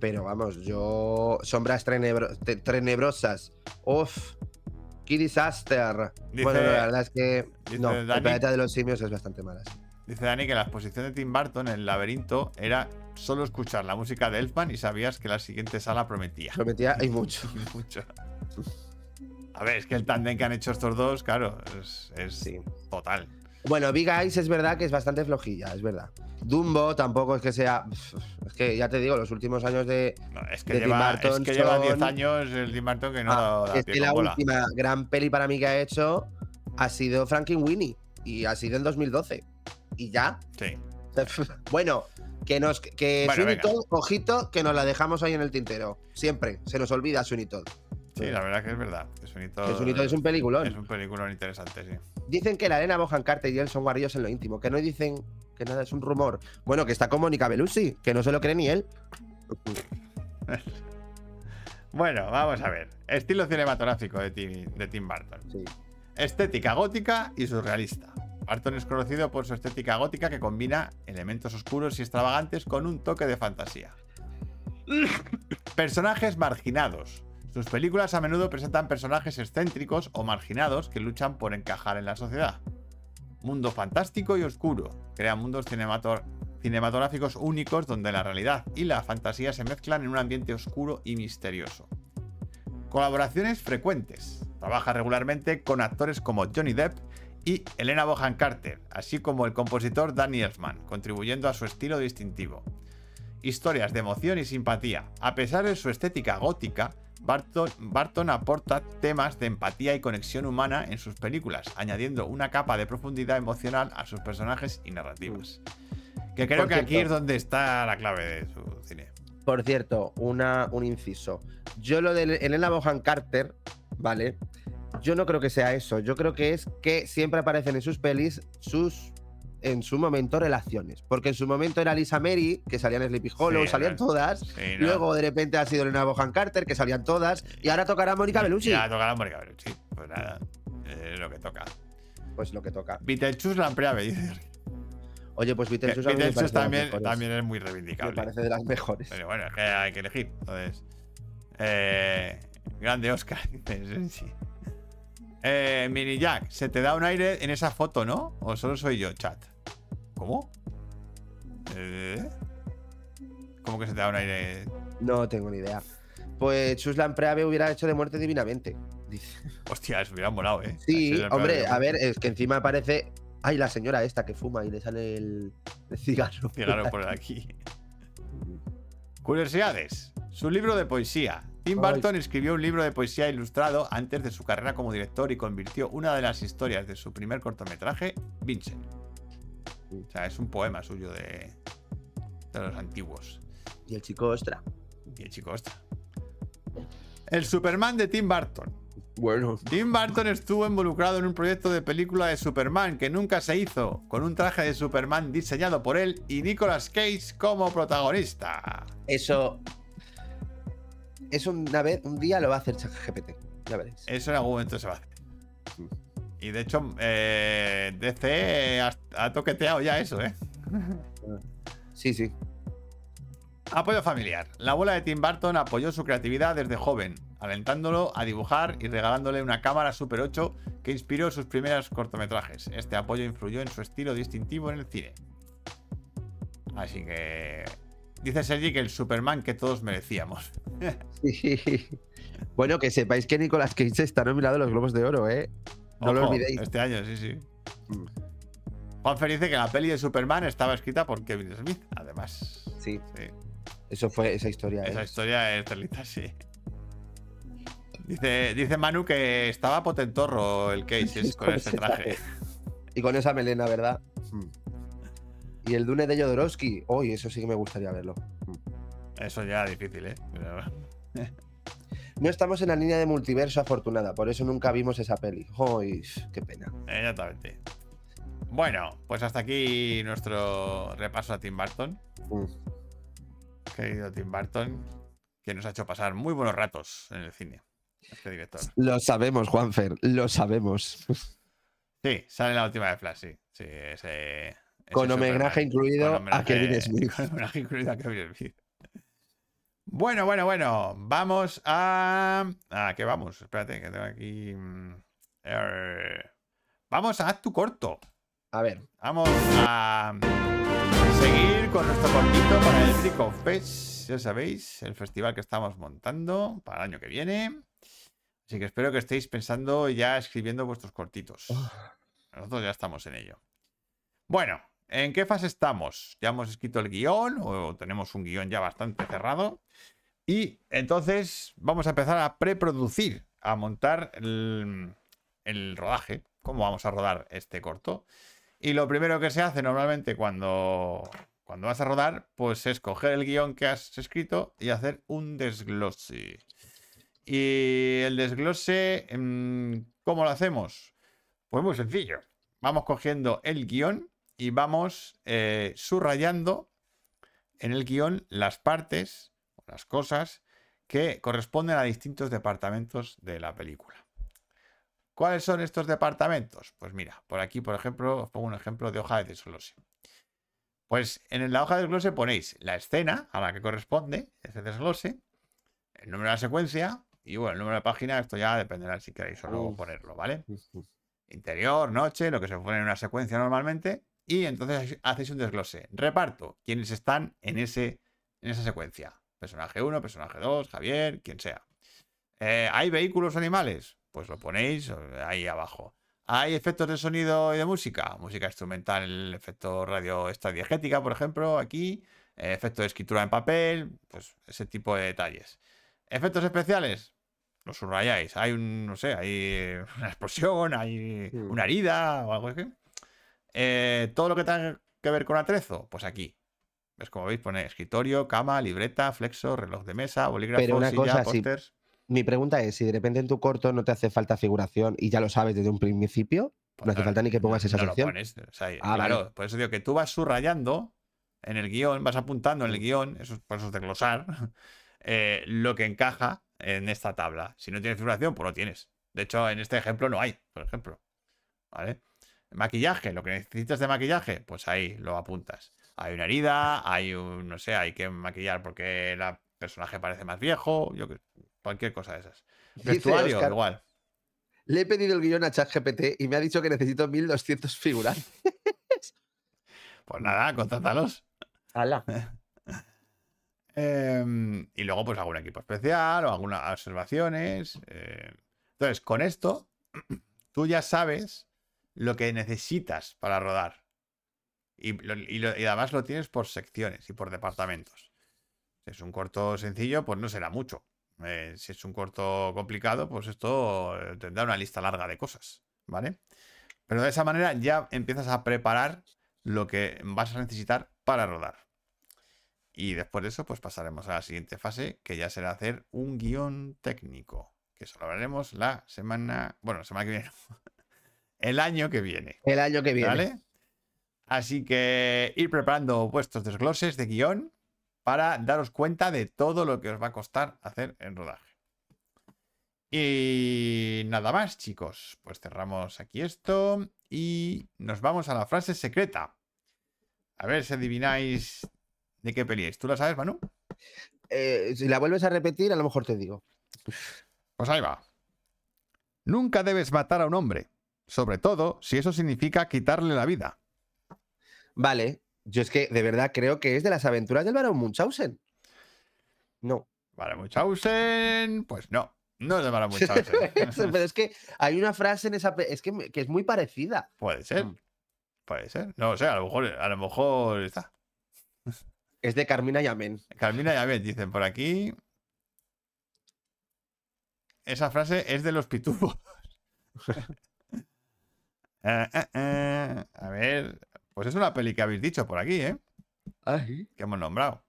Pero vamos, yo. Sombras trenebro- tenebrosas. Uf. Qué disaster. Dice- bueno, la verdad es que. No, el planeta de los simios es bastante mala. sí. Dice Dani que la exposición de Tim Burton en el laberinto era solo escuchar la música de Elfman y sabías que la siguiente sala prometía. Prometía, hay [LAUGHS] mucho. [LAUGHS] Mucho. A ver, es que el tándem que han hecho estos dos, claro, es, es Sí. total. Bueno, Big Eyes es verdad que es bastante flojilla, es verdad. Dumbo tampoco es que sea. Es que ya te digo, los últimos años de. No, es que De lleva, Burton es que lleva 10 son- años el Tim Burton que no Ah, da es que la bola. última gran peli para mí que ha hecho ha sido Frankenweenie. Y ha sido en 2012. Y ya. Sí. [LAUGHS] bueno, que nos. Que Bueno, ojito, que nos la dejamos ahí en el tintero. Siempre. Se nos olvida Todd. Sí, la verdad que es verdad. Que es un peliculón. Es un peliculón interesante, sí. Dicen que la Elena Bohan Carter y él son guarrillos en lo íntimo. Que no dicen que nada es un rumor. Bueno, que está con Mónica Bellucci, que no se lo cree ni él. [LAUGHS] Bueno, vamos a ver. Estilo cinematográfico de Tim, de Tim Burton. Sí. Estética gótica y surrealista. Burton es conocido por su estética gótica que combina elementos oscuros y extravagantes con un toque de fantasía. Personajes marginados. Sus películas a menudo presentan personajes excéntricos o marginados que luchan por encajar en la sociedad. Mundo fantástico y oscuro. Crea mundos cinemato- cinematográficos únicos donde la realidad y la fantasía se mezclan en un ambiente oscuro y misterioso. Colaboraciones frecuentes. Trabaja regularmente con actores como Johnny Depp y Elena Bohan Carter, así como el compositor Danny Elfman, contribuyendo a su estilo distintivo. Historias de emoción y simpatía. A pesar de su estética gótica, Barton, Barton aporta temas de empatía y conexión humana en sus películas, añadiendo una capa de profundidad emocional a sus personajes y narrativas. Que creo Por que aquí es donde está la clave de su cine. Por cierto, una, un inciso. Yo lo de Elena Bohan Carter, ¿vale? Yo no creo que sea eso. Yo creo que es que siempre aparecen en sus pelis sus, en su momento, relaciones. Porque en su momento era Lisa Mary, que salían Sleepy Hollow, Sí, salían todas. Sí, no. Luego de repente ha sido Elena Bohan Carter, que salían todas. Y ahora tocará Mónica Bellucci. Ya tocará Mónica Bellucci. Pues nada, es lo que toca. Pues lo que toca. Lampreave, dice. Oye, pues me de las también, también es muy Me reivindicable. parece de las mejores. Pero bueno, es que hay que elegir. Entonces. Eh, grande Oscar. [LAUGHS] sí. Eh, Mini Jack, se te da un aire en esa foto, ¿no? ¿O solo soy yo, chat? ¿Cómo? Eh, ¿Cómo que se te da un aire? No tengo ni idea. Pues Chuslan Preave hubiera hecho de muerte divinamente. Dice. Hostia, eso hubiera molado, ¿eh? Sí, hombre, a ver, es que encima aparece. Ay, la señora esta que fuma y le sale el, el cigarro. Cigarro por aquí. Curiosidades. Su libro de poesía. Tim. Burton escribió un libro de poesía ilustrado antes de su carrera como director y convirtió una de las historias de su primer cortometraje, Vincent. O sea, es un poema suyo de, de los antiguos. Y el chico, ostra. Y el chico está. El Superman de Tim Burton. Bueno, Tim Burton estuvo involucrado en un proyecto de película de Superman que nunca se hizo, con un traje de Superman diseñado por él y Nicolas Cage como protagonista. eso. Eso una vez, un día lo va a hacer ChatGPT. Ya veréis. Eso en algún momento se va a hacer. Y de hecho, eh, DC ha, ha toqueteado ya eso, ¿eh? [LAUGHS] Sí, sí. Apoyo familiar. La abuela de Tim Burton apoyó su creatividad desde joven, alentándolo a dibujar y regalándole una cámara Super 8 que inspiró sus primeros cortometrajes. Este apoyo influyó en su estilo distintivo en el cine. Así que... Dice Sergi que el Superman que todos merecíamos. Sí. Bueno, que sepáis que Nicolas Cage está nominado a los Globos de Oro, ¿eh? No lo olvidéis. Este año, sí, sí. Mm. Juanfer dice que la peli de Superman estaba escrita por Kevin Smith, además. Sí, Sí. eso fue esa historia. Esa historia es telita, sí. Dice, dice Manu que estaba potentorro el Cage [LAUGHS] es- con ese traje. Y con esa melena, ¿verdad? Mm. Y el Dune de Jodorowsky. Uy, eso sí que me gustaría verlo. Eso ya es difícil, ¿eh? Pero- [LAUGHS] No estamos en la línea de multiverso afortunada, por eso nunca vimos esa peli. Uy, qué pena. Exactamente. Bueno, pues hasta aquí nuestro repaso a Tim Burton. Mm. Querido Tim Burton, que nos ha hecho pasar muy buenos ratos en el cine. Este director. Lo sabemos, Juanfer, lo sabemos. Sí, sale la última de Flash, sí. sí ese, Con homenaje incluido Con a Kevin Smith. [LAUGHS] Con homenaje incluido a Kevin Smith. Bueno, bueno, bueno. Vamos a. ¿A qué vamos? Espérate, que tengo aquí. mm, er, Vamos a Haz tu corto. A ver, Vamos a seguir con nuestro cortito para el Trico Fest. Ya sabéis, el festival que estamos montando para el año que viene. Así que espero que estéis pensando y ya escribiendo vuestros cortitos. Nosotros ya estamos en ello. Bueno, ¿en qué fase estamos? Ya hemos escrito el guion, o tenemos un guion ya bastante cerrado. Y entonces vamos a empezar a preproducir, a montar el, rodaje, cómo vamos a rodar este corto. Y lo primero que se hace normalmente cuando, cuando vas a rodar, pues es coger el guion que has escrito y hacer un desglose. Y el desglose, mm, ¿cómo lo hacemos? Pues muy sencillo. Vamos cogiendo el guion y vamos eh, subrayando en el guion las partes, las cosas que corresponden a distintos departamentos de la película. ¿Cuáles son estos departamentos? Pues mira, por aquí, por ejemplo, os pongo un ejemplo de hoja de desglose. Pues en la hoja de desglose ponéis la escena a la que corresponde ese desglose, el número de la secuencia y bueno, el número de página, esto ya dependerá si queréis o no ponerlo, ¿vale? Interior, noche, lo que se pone en una secuencia normalmente. Y entonces hacéis un desglose. Reparto, quienes están en, ese, en esa secuencia. Personaje 1, personaje 2, Javier, quien sea. Eh, ¿Hay vehículos animales? Pues lo ponéis ahí abajo. ¿Hay efectos de sonido y de música? Música instrumental, efecto radio diegética, por ejemplo, aquí. eh, efecto de escritura en papel, pues ese tipo de detalles. ¿Efectos especiales? Lo subrayáis. Hay un, no sé, hay una explosión, hay Hmm. una herida o algo así. Eh, todo lo que tenga que ver con atrezo, pues aquí. ¿Ves? Como veis, pone escritorio, cama, libreta, flexo, reloj de mesa, bolígrafo, Pero una silla, cosa, si- pósters. Mi pregunta es, si de repente en tu corto no te hace falta figuración y ya lo sabes desde un principio, Pues no hace falta ni que pongas esa no lo sección. pones, o sea, Ah, claro, vale. por eso digo que tú vas subrayando en el guion, vas apuntando en el guion, eso es por eso es de glosar, [LAUGHS] eh, lo que encaja en esta tabla. Si no tienes figuración, pues lo tienes. De hecho, en este ejemplo no hay, por ejemplo. ¿Vale? Maquillaje, lo que necesitas de maquillaje, pues ahí lo apuntas. Hay una herida, hay un, no sé, hay que maquillar porque el personaje parece más viejo, yo que cualquier cosa de esas. Vestuario, igual. Le he pedido el guion a ChatGPT y me ha dicho que necesito 1200 figuras. [LAUGHS] Pues nada, contrátalos. ¡Hala! [LAUGHS] Em, y luego, pues algún equipo especial o algunas observaciones. eh. Entonces, con esto, [CLEARS THROAT] tú ya sabes lo que necesitas para rodar. Y, además lo tienes por secciones y por departamentos. Si es un corto sencillo, pues no será mucho. Eh, si es un corto complicado, pues esto eh, tendrá una lista larga de cosas. ¿Vale? Pero de esa manera ya empiezas a preparar lo que vas a necesitar para rodar. Y después de eso, pues pasaremos a la siguiente fase, que ya será hacer un guion técnico. que eso lo hablaremos la semana. Bueno, la semana que viene. [LAUGHS] El año que viene. El año que viene. ¿Vale? Así que ir preparando vuestros desgloses de guion para daros cuenta de todo lo que os va a costar hacer el rodaje. Y nada más, chicos. Pues cerramos aquí esto y nos vamos a la frase secreta. A ver si adivináis de qué peli es. ¿Tú la sabes, Manu? Eh, si la vuelves a repetir, a lo mejor te digo. Pues ahí va. Nunca debes matar a un hombre, sobre todo si eso significa quitarle la vida. Vale, yo es que de verdad creo que es de las aventuras del barón Munchausen. No. Vale, Munchausen, pues no. No es de Mara [LAUGHS] Munchausen. [LAUGHS] Pero es que hay una frase en esa. Es que, que es muy parecida. Puede ser. Mm. Puede ser. No sé, a lo mejor, a lo mejor está. Es de Carmina Yamen. Carmina ya ves, dicen por aquí. Esa frase es de los pitufos. [LAUGHS] Eh, eh, eh. A ver. Pues es una peli que habéis dicho por aquí, ¿eh? Que hemos nombrado.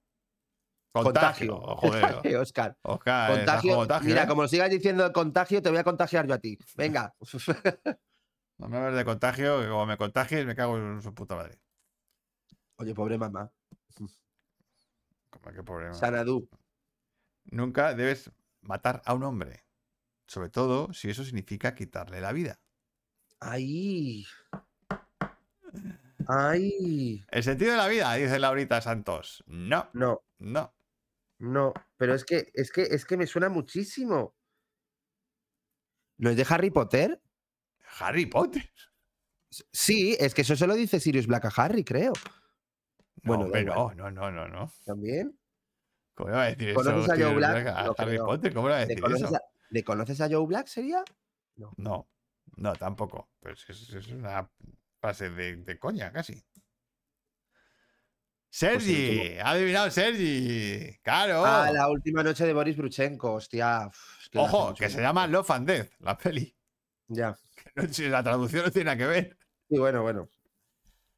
Contagio. Contagio. Joder. [LAUGHS] Oscar. Oscar, Contagio. contagio, Mira, ¿eh? como sigas diciendo contagio, te voy a contagiar yo a ti. Venga. [LAUGHS] No me hables de contagio, que como me contagies me cago en su puta madre. Oye, pobre mamá. Como que problema. Sanadú. Nunca debes matar a un hombre. Sobre todo si eso significa quitarle la vida. Ay. Ay. El sentido de la vida, dice Laurita Santos. No, No, no. no. Pero es que, es que, es que me suena muchísimo. ¿No es de Harry Potter? Harry Potter. Sí, es que eso se lo dice Sirius Black a Harry, creo. No, Bueno, hombre, no, no, no, no, no. También. ¿Cómo le va a decir eso? ¿Conoces a Joe Sirius Black? A No Harry. Potter, ¿cómo le va a ¿Le decir conoces, eso? a, ¿Le conoces a Joe Black, sería? No, no, tampoco. Pues es, es una frase de, de coña, casi. Sergi, último. ha adivinado Sergi. Claro. Ah, la última noche de Boris Bruchenko, hostia. es que Ojo, que se llama Love and Death, la peli. Ya. [LAUGHS] No- si la traducción no tiene nada que ver. Y bueno, bueno.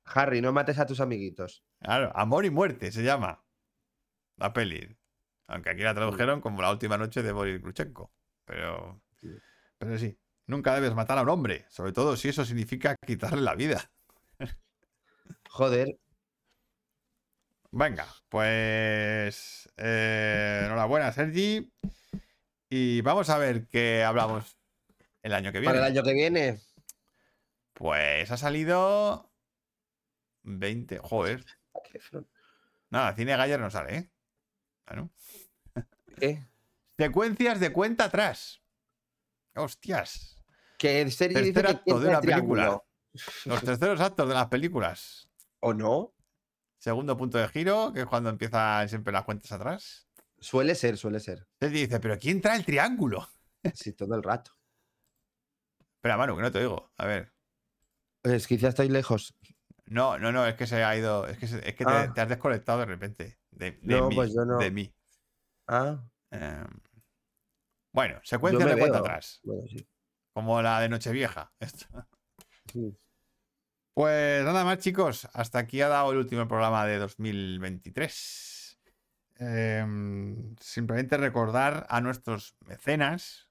Harry, no mates a tus amiguitos. Claro, Amor y Muerte se llama la peli. Aunque aquí la tradujeron como la última noche de Boris Grushenko. Pero, Sí. pero sí, nunca debes matar a un hombre, sobre todo si eso significa quitarle la vida. [LAUGHS] Joder. Venga, pues eh, enhorabuena, Sergi. Y vamos a ver qué hablamos el año que viene. Para el año que viene. Pues ha salido 20. Joder. Nada, Cine Galler no sale, ¿eh? Bueno. ¿Qué? Secuencias de cuenta atrás. Hostias. Que Sergio dice Tercer que acto de una triángulo. película. Los terceros actos de las películas. ¿O no? Segundo punto de giro, que es cuando empiezan siempre las cuentas atrás. Suele ser, suele ser. Sergi dice, ¿pero quién trae el triángulo? [LAUGHS] Sí, todo el rato. Espera, Manu, que no te digo. A ver. Es que quizás estoy lejos. No, no, no, es que se ha ido. Es que, se- es que te, Ah. te has desconectado de repente. De, de No, mí. pues yo no. De mí. Ah, Em, bueno, yo me de cuenta veo. atrás. Bueno, sí. Como la de Nochevieja. [LAUGHS] Sí. Pues nada más, chicos. Hasta aquí ha dado el último programa de 2023. Em, simplemente recordar a nuestros mecenas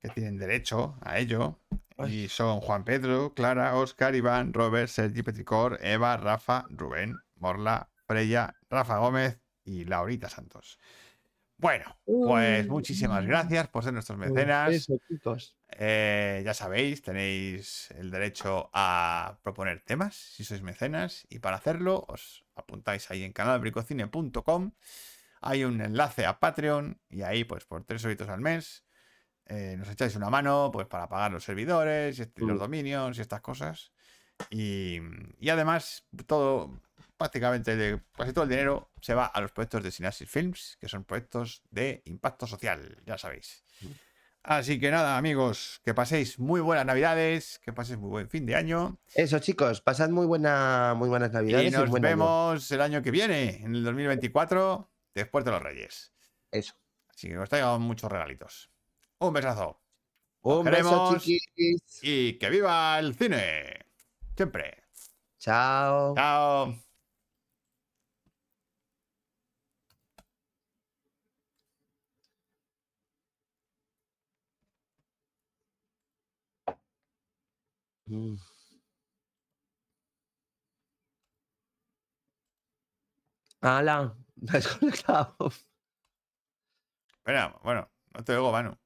que tienen derecho a ello. Y son Juan Pedro, Clara, Oscar, Iván, Robert, Sergi Petricor, Eva, Rafa, Rubén, Morla, Freya, Rafa Gómez y Laurita Santos. Bueno, pues muchísimas gracias por ser nuestros Pues mecenas. Eso, chicos. Eh, ya sabéis, tenéis el derecho a proponer temas si sois mecenas y para hacerlo os apuntáis ahí en canalbricocine.com. Hay un enlace a Patreon y ahí pues por tres horitos al mes eh, nos echáis una mano pues para pagar los servidores y los dominios y estas cosas. Y, y además todo, prácticamente de- casi todo el dinero se va a los proyectos de Synapsis Films, que son proyectos de impacto social, ya sabéis. Así que nada, amigos, que paséis muy buenas navidades, que paséis muy buen fin de año. Eso, chicos. Pasad muy, buena, muy buenas navidades. Y nos buen año. vemos el año que viene, en el 2024, después de los Reyes. Eso. Así que os traigo muchos regalitos. Un besazo. Un beso, chiquis. Y que viva el cine. Siempre. Chao. Chao. Mm. Has [LAUGHS] desconectado. Espera, bueno, no te oigo, Manu.